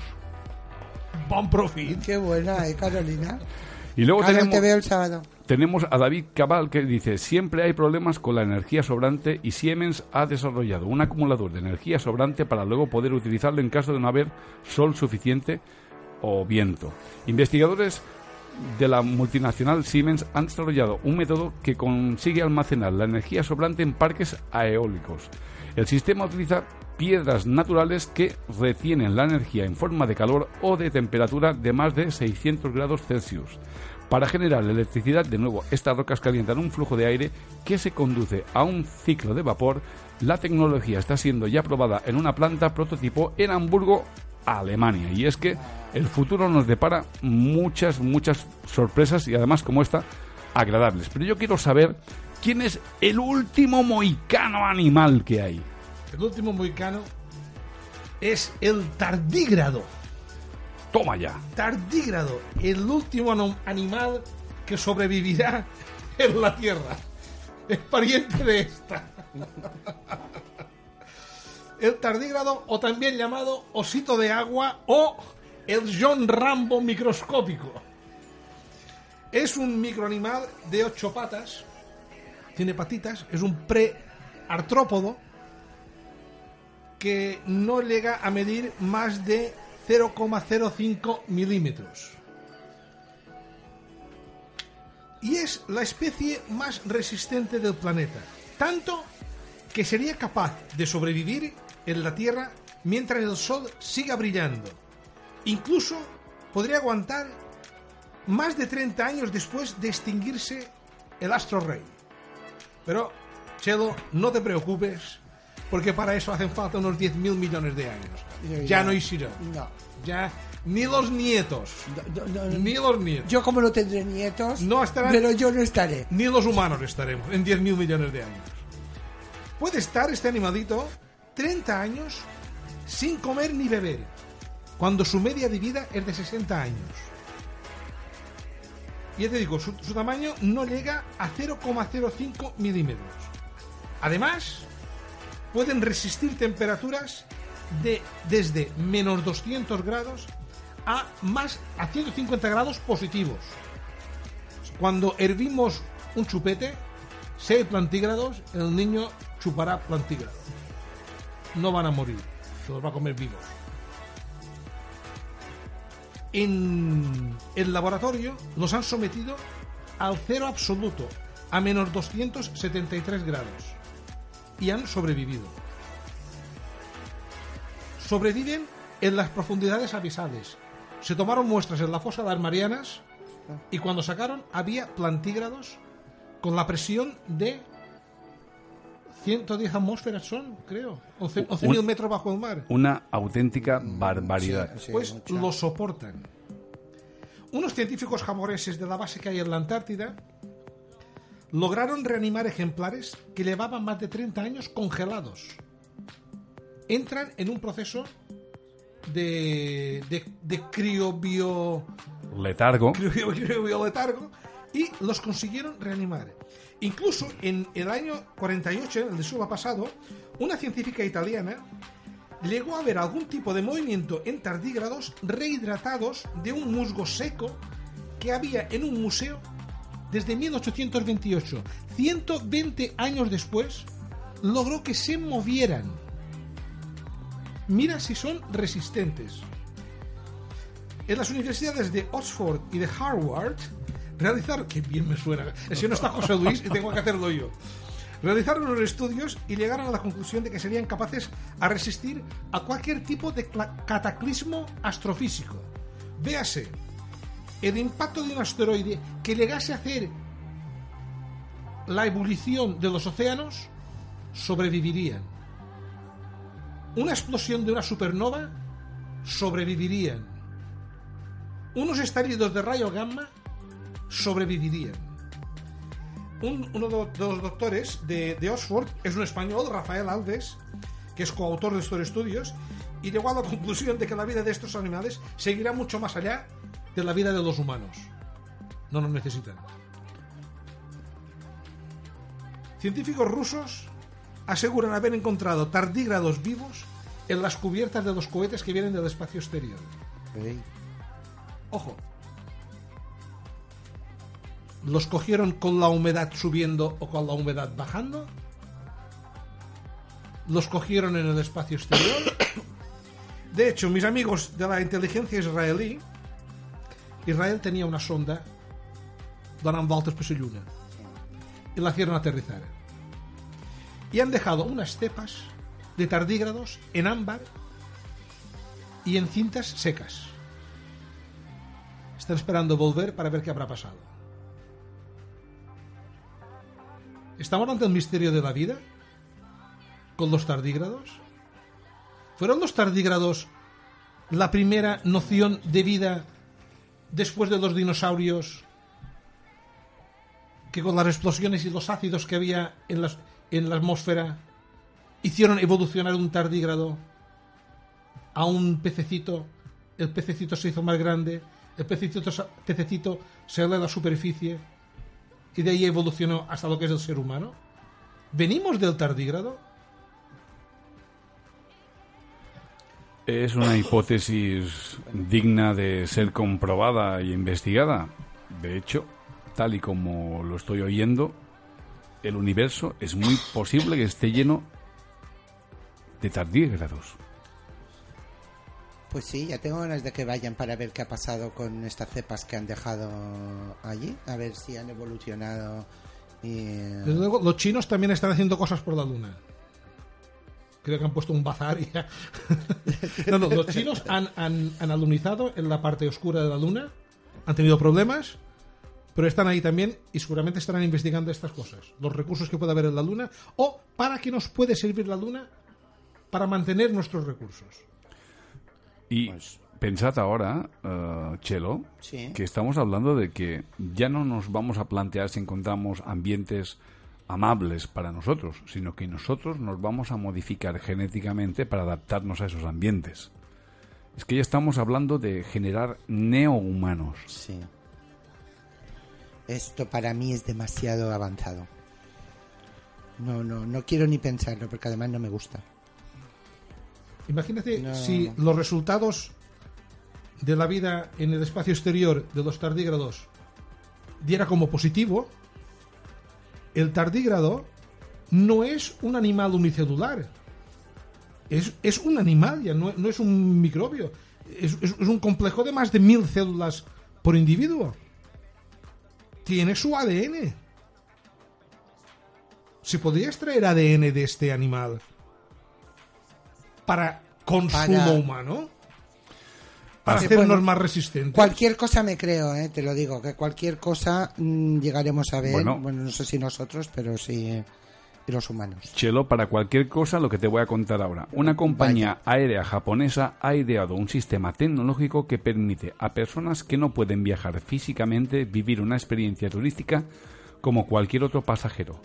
Bon profit. Qué buena, ¿eh, Carolina? Y luego tenemos... te veo el sábado. Tenemos a David Cabal que dice, siempre hay problemas con la energía sobrante y Siemens ha desarrollado un acumulador de energía sobrante para luego poder utilizarlo en caso de no haber sol suficiente o viento. Investigadores de la multinacional Siemens han desarrollado un método que consigue almacenar la energía sobrante en parques eólicos. El sistema utiliza piedras naturales que retienen la energía en forma de calor o de temperatura de más de 600 grados Celsius. Para generar electricidad, de nuevo, estas rocas calientan un flujo de aire que se conduce a un ciclo de vapor. La tecnología está siendo ya probada en una planta prototipo en Hamburgo, Alemania. Y es que el futuro nos depara muchas, muchas sorpresas y además como esta, agradables. Pero yo quiero saber quién es el último moicano animal que hay. El último moicano es el tardígrado. Toma ya. Tardígrado, el último animal que sobrevivirá en la Tierra. Es pariente de esta. El tardígrado, o también llamado osito de agua, o el John Rambo microscópico. Es un microanimal de ocho patas, tiene patitas, es un preartrópodo que no llega a medir más de 0,05 milímetros. Y es la especie más resistente del planeta. Tanto que sería capaz de sobrevivir en la Tierra mientras el Sol siga brillando. Incluso podría aguantar más de 30 años después de extinguirse el astro rey. Pero, Chelo, no te preocupes, porque para eso hacen falta unos 10.000 millones de años. Ya no existirá. No. Ya, ni los nietos, No, no, no, ni los nietos, Yo como no tendré nietos, No estarán- pero yo no estaré. ni los humanos estaremos en 10.000 millones de años. Puede estar este animalito 30 años sin comer ni beber, cuando su media de vida es de 60 años. Y ya te digo, su, su tamaño no llega a 0,05 milímetros. Además, pueden resistir temperaturas de desde menos 200 grados a más a 150 grados positivos. Cuando hervimos un chupete, si hay plantígrados, el niño chupará plantígrados. No van a morir, se los va a comer vivos. En el laboratorio los han sometido al cero absoluto, a menos 273 grados, y han sobrevivido. Sobreviven en las profundidades abisales. Se tomaron muestras en la fosa de las Marianas y cuando sacaron había plantígrados con la presión de 110 atmósferas son, creo, 11 11.000 Un- metros bajo el mar. Una auténtica barbaridad. Sí, Pues mucha. lo soportan. Unos científicos japoneses de la base que hay en la Antártida lograron reanimar ejemplares que llevaban más de 30 años congelados. Entran en un proceso de, de, de criobio, Letargo. criobio- criobioletargo y los consiguieron reanimar. Incluso en el año 48, en el de siglo pasado, una científica italiana llegó a ver algún tipo de movimiento en tardígrados rehidratados de un musgo seco que había en un museo desde 1828. 120 años después, logró que se movieran. Mira si son resistentes. En las universidades de Oxford y de Harvard realizaron, que bien me suena, si no está José Luis y tengo que hacerlo yo. Realizaron unos estudios y llegaron a la conclusión de que serían capaces a resistir a cualquier tipo de cataclismo astrofísico. Véase, el impacto de un asteroide que llegase a hacer la ebullición de los océanos, sobrevivirían. Una explosión de una supernova, sobrevivirían. Unos estallidos de rayo gamma, sobrevivirían. Un- uno de los- de los doctores de, de Oxford es un español, Rafael Alves, que es coautor de estos estudios, y llegó a la conclusión de que la vida de estos animales seguirá mucho más allá de la vida de los humanos. No nos necesitan. Científicos rusos aseguran haber encontrado tardígrados vivos en las cubiertas de los cohetes que vienen del espacio exterior. Ojo. ¿Los cogieron con la humedad subiendo o con la humedad bajando? ¿Los cogieron en el espacio exterior? De hecho, mis amigos de la inteligencia israelí, Israel tenía una sonda donant voltes per la lluna y la hicieron aterrizar. Y han dejado unas cepas de tardígrados en ámbar y en cintas secas. Están esperando volver para ver qué habrá pasado. ¿Estamos ante el misterio de la vida? ¿Con los tardígrados? ¿Fueron los tardígrados la primera noción de vida después de los dinosaurios que con las explosiones y los ácidos que había en, las- en la atmósfera hicieron evolucionar un tardígrado a un pececito? El pececito se hizo más grande, el pececito, pececito se eleva a la superficie y de ahí evolucionó hasta lo que es el ser humano. ¿Venimos del tardígrado? Es una hipótesis digna de ser comprobada y investigada. De hecho, tal y como lo estoy oyendo, el universo es muy posible que esté lleno de tardígrados. Pues sí, ya tengo ganas de que vayan para ver qué ha pasado con estas cepas que han dejado allí, a ver si han evolucionado. Y... Desde luego, los chinos también están haciendo cosas por la luna. Creo que han puesto un bazar y ya. no, no, los chinos han, han, han alunizado en la parte oscura de la luna, han tenido problemas, pero están ahí también y seguramente estarán investigando estas cosas. Los recursos que puede haber en la luna o para qué nos puede servir la luna para mantener nuestros recursos. Y Pues- pensad ahora, eh, Chelo, Sí. que estamos hablando de que ya no nos vamos a plantear si encontramos ambientes amables para nosotros, sino que nosotros nos vamos a modificar genéticamente para adaptarnos a esos ambientes. Es que ya estamos hablando de generar neohumanos. Sí. Esto para mí es demasiado avanzado. No, no, no quiero ni pensarlo porque además no me gusta. Imagínate No. si los resultados de la vida en el espacio exterior de los tardígrados diera como positivo, el tardígrado no es un animal unicelular. Es, es un animal, ya no, no es un microbio. Es, es- es un complejo de más de mil células por individuo. Tiene su ADN. ¿Se podría extraer ADN de este animal para consumo Para- humano? Para Sí, hacernos bueno, más resistentes. Cualquier cosa me creo, eh, te lo digo, que cualquier cosa mm, llegaremos a ver. Bueno. Bueno. no sé si nosotros, pero sí eh, los humanos. Chelo, para cualquier cosa, lo que te voy a contar ahora. Una compañía aérea japonesa ha ideado un sistema tecnológico que permite a personas que no pueden viajar físicamente vivir una experiencia turística como cualquier otro pasajero.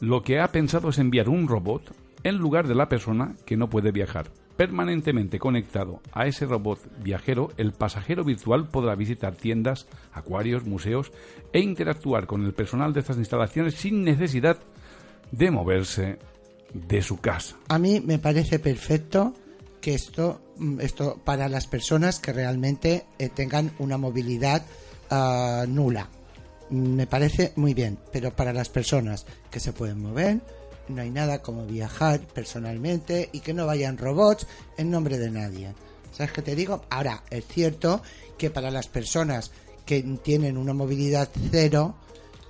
Lo que ha pensado es enviar un robot en lugar de la persona que no puede viajar. Permanentemente conectado a ese robot viajero, el pasajero virtual podrá visitar tiendas, acuarios, museos e interactuar con el personal de estas instalaciones sin necesidad de moverse de su casa. A mí me parece perfecto que esto, mm, esto para las personas que realmente eh, tengan una movilidad ah, nula. Me parece muy bien, pero para las personas que se pueden mover, no hay nada como viajar personalmente y que no vayan robots en nombre de nadie. ¿Sabes qué te digo? Ahora, es cierto que para las personas que tienen una movilidad cero,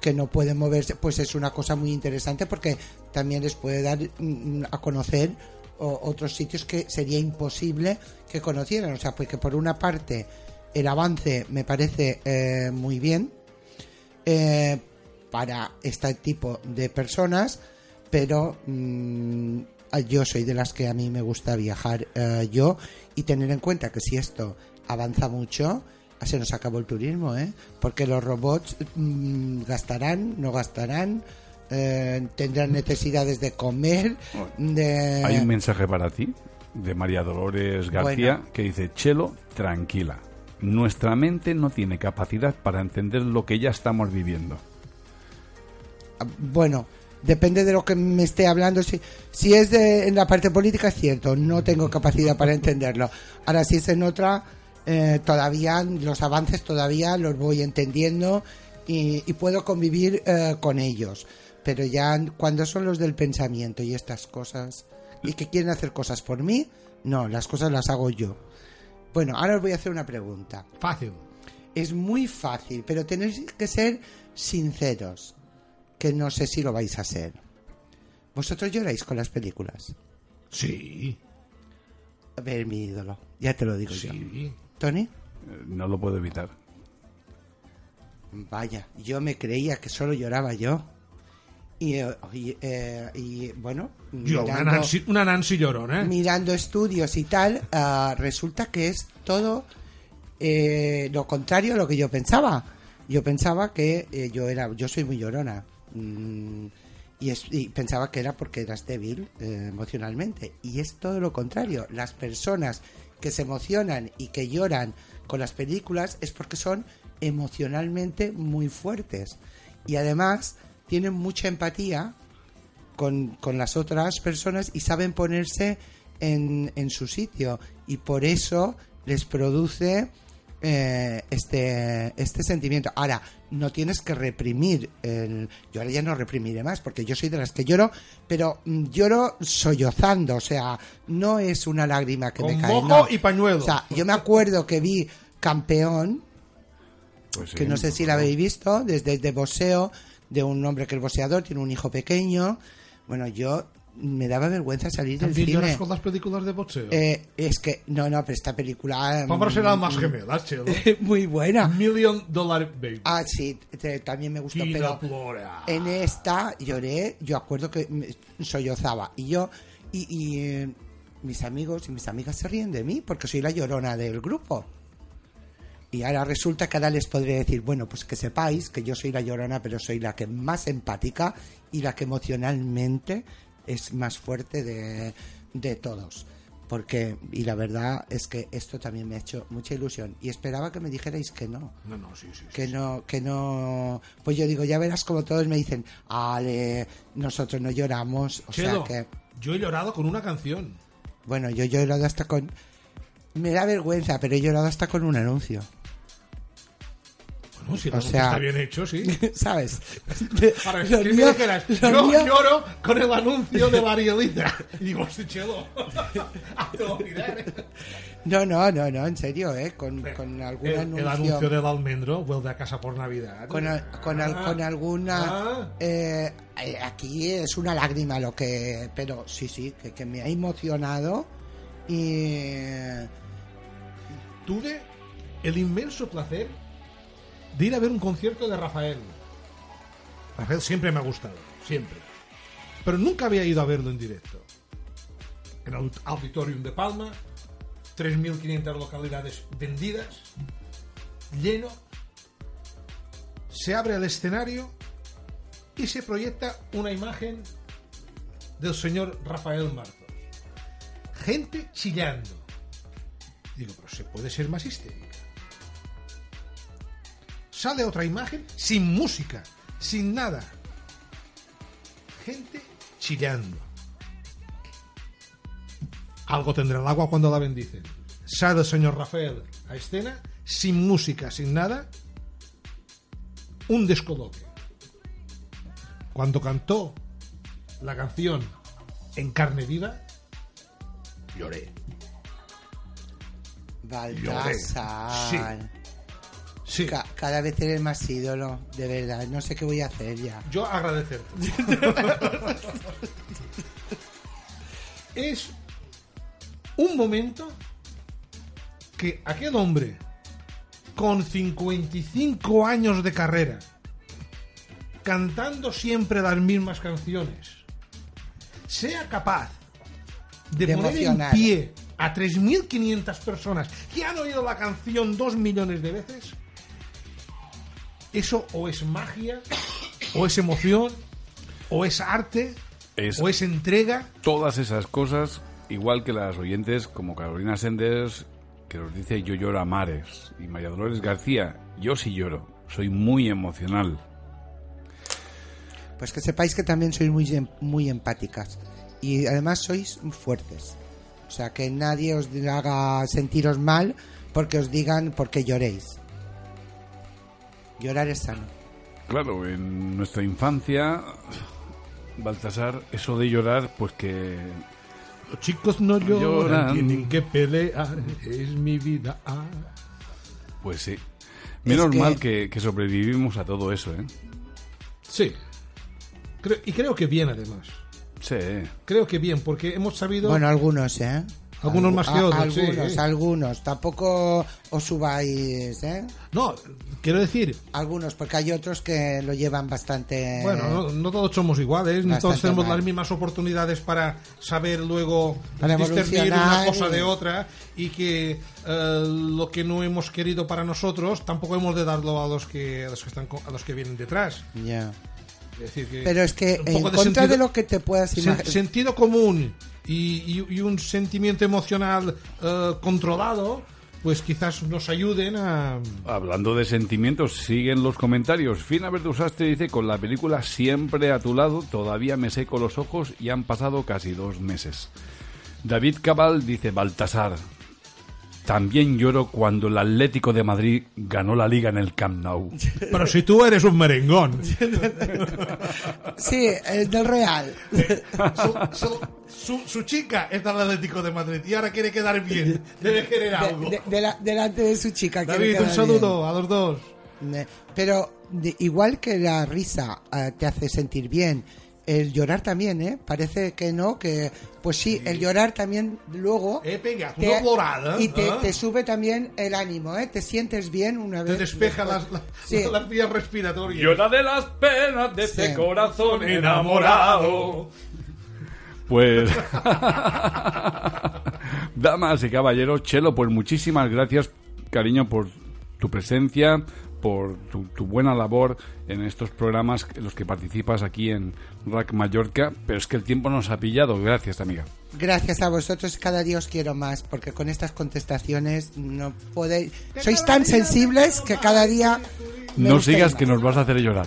que no pueden moverse, pues es una cosa muy interesante porque también les puede dar mm, a conocer otros sitios que sería imposible que conocieran. O sea, pues que por una parte el avance me parece eh, muy bien eh, para este tipo de personas, pero mm, yo soy de las que a mí me gusta viajar eh, yo y tener en cuenta que si esto avanza mucho, se nos acabó el turismo, ¿eh? Porque los robots mm, gastarán, no gastarán, eh, tendrán necesidades de comer, de... Hay un mensaje para ti de María Dolores García Bueno. que dice, Chelo, tranquila. Nuestra mente no tiene capacidad para entender lo que ya estamos viviendo. bueno, depende de lo que me esté hablando. Si, si es de, en la parte política, es cierto, no tengo capacidad para entenderlo. Ahora, si es en otra, eh, todavía los avances todavía los voy entendiendo y, y puedo convivir eh, con ellos. Pero ya cuando son los del pensamiento y estas cosas, y que quieren hacer cosas por mí, no, las cosas las hago yo. Bueno, ahora os voy a hacer una pregunta. Fácil. Es muy fácil, pero tenéis que ser sinceros, que no sé si lo vais a ser. ¿Vosotros lloráis con las películas? Sí, A ver, mi ídolo, ya te lo digo yo. sí. ¿Tony? Eh, No lo puedo evitar. Vaya, yo me creía que solo lloraba yo. Y, eh, y, eh, y, bueno, Yo, una Nancy, una Nancy llorona, ¿eh? mirando estudios y tal, ah, resulta que es todo eh, lo contrario a lo que yo pensaba. Yo pensaba que yo era, yo soy muy llorona. Mm, y, es- y pensaba que era porque eras débil eh, emocionalmente. Y es todo lo contrario. Las personas que se emocionan y que lloran con las películas es porque son emocionalmente muy fuertes. Y además tienen mucha empatía con, con las otras personas y saben ponerse en, en su sitio y por eso les produce eh, este, este sentimiento. Ahora, no tienes que reprimir el... Yo ahora ya no reprimiré más porque yo soy de las que lloro, pero mm, lloro sollozando, o sea, no es una lágrima que Con me cae. moco no. y pañuelo. O sea, yo me acuerdo que vi Campeón, Pues sí, que no sé si por la habéis visto, desde de boxeo, de un hombre que es boxeador, tiene un hijo pequeño. Bueno, yo me daba vergüenza salir del ¿También lloras cine. con las películas de boxeo? Eh, es que, no, no, pero esta película... Vamos a ser almas gemelas, Chelo. Muy buena. Million Dollar Baby. Ah, sí, te- también me gustó, pero en esta lloré, yo acuerdo que me sollozaba. Y yo, y, y, eh, mis amigos y mis amigas se ríen de mí porque soy la llorona del grupo. Y ahora resulta que ahora les podré decir, bueno, pues que sepáis que yo soy la llorona, pero soy la que más empática y la que emocionalmente es más fuerte de, de todos. Porque, y la verdad es que esto también me ha hecho mucha ilusión. Y esperaba que me dijerais que no No, no, sí, sí. sí. que no, que no, pues yo digo, ya verás como todos me dicen, Ale, nosotros no lloramos, o Chelo, sea que, yo he llorado con una canción. bueno, yo he llorado hasta con, me da vergüenza, pero he llorado hasta con un anuncio, Bueno, si O sea- está bien hecho, sí. ¿sabes? Ahora, Lo me mío- dijeras, lo yo mío- lloro con el anuncio de la Arielita. Y digo, sí, Chelo. ¿eh? No, no, no, no, en serio, ¿eh? Con, con algún el, anuncio, el anuncio del almendro vuelve a casa por Navidad. con, con, al- Ah, con alguna, ah. eh, eh, aquí es una lágrima lo que, pero sí, sí, que, que me ha emocionado y tuve el inmenso placer de ir a ver un concierto de Rafael. Rafael siempre me ha gustado, siempre. Pero nunca había ido a verlo en directo. En el Auditorium de Palma, 3.500 localidades vendidas, lleno. Se abre el escenario y se proyecta una imagen del señor Rafael Martos. Gente chillando. Digo, pero se puede ser más histérica. Sale otra imagen sin música, sin nada. Gente chillando. Algo tendrá el agua cuando la bendicen. Sale el señor Rafael a escena, sin música, sin nada. Un descoloque. Cuando cantó la canción en carne viva, lloré. Baltasar. Sí. Ca- cada vez eres más ídolo, de verdad. No sé qué voy a hacer ya. Yo agradecerte. es un momento que aquel hombre con 55 años de carrera, cantando siempre las mismas canciones, sea capaz de, De poner emocionar. en pie a 3.500 personas que han oído la canción dos millones de veces, eso o es magia, o es emoción, o es arte, Es- o es entrega. Todas esas cosas, igual que las oyentes como Carolina Senders, que nos dice yo lloro a mares, y María Dolores García, yo sí lloro, soy muy emocional. Pues que sepáis que también sois muy, em- muy empáticas. Y además sois fuertes. O sea, que nadie os haga sentiros mal porque os digan porque lloréis. Llorar es sano. Claro, en nuestra infancia, Baltasar, eso de llorar, pues que Los chicos no lloran, Lloran. tienen que pelear, es mi vida. ah. Pues sí. Menos que- mal que, que sobrevivimos a todo eso, ¿eh? Sí. Creo- y creo que bien, además. Sí. Creo que bien, porque hemos sabido... Bueno, algunos, ¿eh? Algunos Algu- más que otros, sí. Algunos, algunos. Tampoco os subáis, ¿eh? No, quiero decir, Algunos, porque hay otros que lo llevan bastante... bueno, no, no todos somos iguales, no todos tenemos mal. las mismas oportunidades para saber luego Para discernir una cosa y- de otra y que eh, lo que no hemos querido para nosotros tampoco hemos de darlo a los que a los que están a los que vienen detrás. Ya. Es decir, que Pero es que en de contra de sentido- lo que te puedas imaginar... sentido común y, y- un sentimiento emocional eh, controlado, pues quizás nos ayuden a Hablando de sentimientos, siguen los comentarios. Fina Verdusaste dice, con la película siempre a tu lado, todavía me seco los ojos y han pasado casi dos meses. David Cabal dice, Baltasar, también lloro cuando el Atlético de Madrid ganó la liga en el Camp Nou. Pero si tú eres un merengón. Sí, es del Real. su, su- su- su chica es del Atlético de Madrid y ahora quiere quedar bien. Debe querer algo. De- de- de la- delante de su chica. quiere David, un saludo a los dos. bien. Ne- Pero de- igual que la risa eh, te hace sentir bien, el llorar también, ¿eh? Parece que no, que pues sí, el llorar también luego Eh, venga, te- una plorada, y te, ¿eh? te sube también el ánimo, ¿eh? Te sientes bien una vez. Te despeja las, las, Sí. las vías respiratorias. Llora de las penas de Sí. este corazón enamorado. Pues, damas y caballeros, Chelo, pues muchísimas gracias, cariño, por tu presencia, por tu, tu buena labor en estos programas en los que participas aquí en Rack Mallorca. Pero es que el tiempo nos ha pillado. Gracias, amiga. Gracias a vosotros, cada día os quiero más, porque con estas contestaciones no podéis. Sois tan sensibles que cada día. me No sigas más. que nos vas a hacer llorar.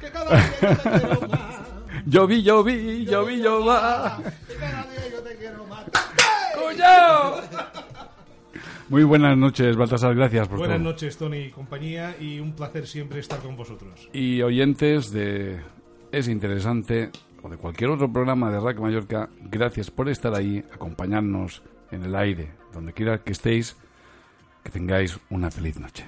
Que cada día yo te quiero más. Yo vi, yo vi, yo vi, yo va. Que cada día yo te quiero más. Muy buenas noches, Baltasar. Gracias por Buenas todo. noches, Tony y compañía, y un placer siempre estar con vosotros. y oyentes de Es Interesante o de cualquier otro programa de Rack Mallorca, gracias por estar ahí, acompañarnos en el aire, donde quiera que estéis, que tengáis una feliz noche.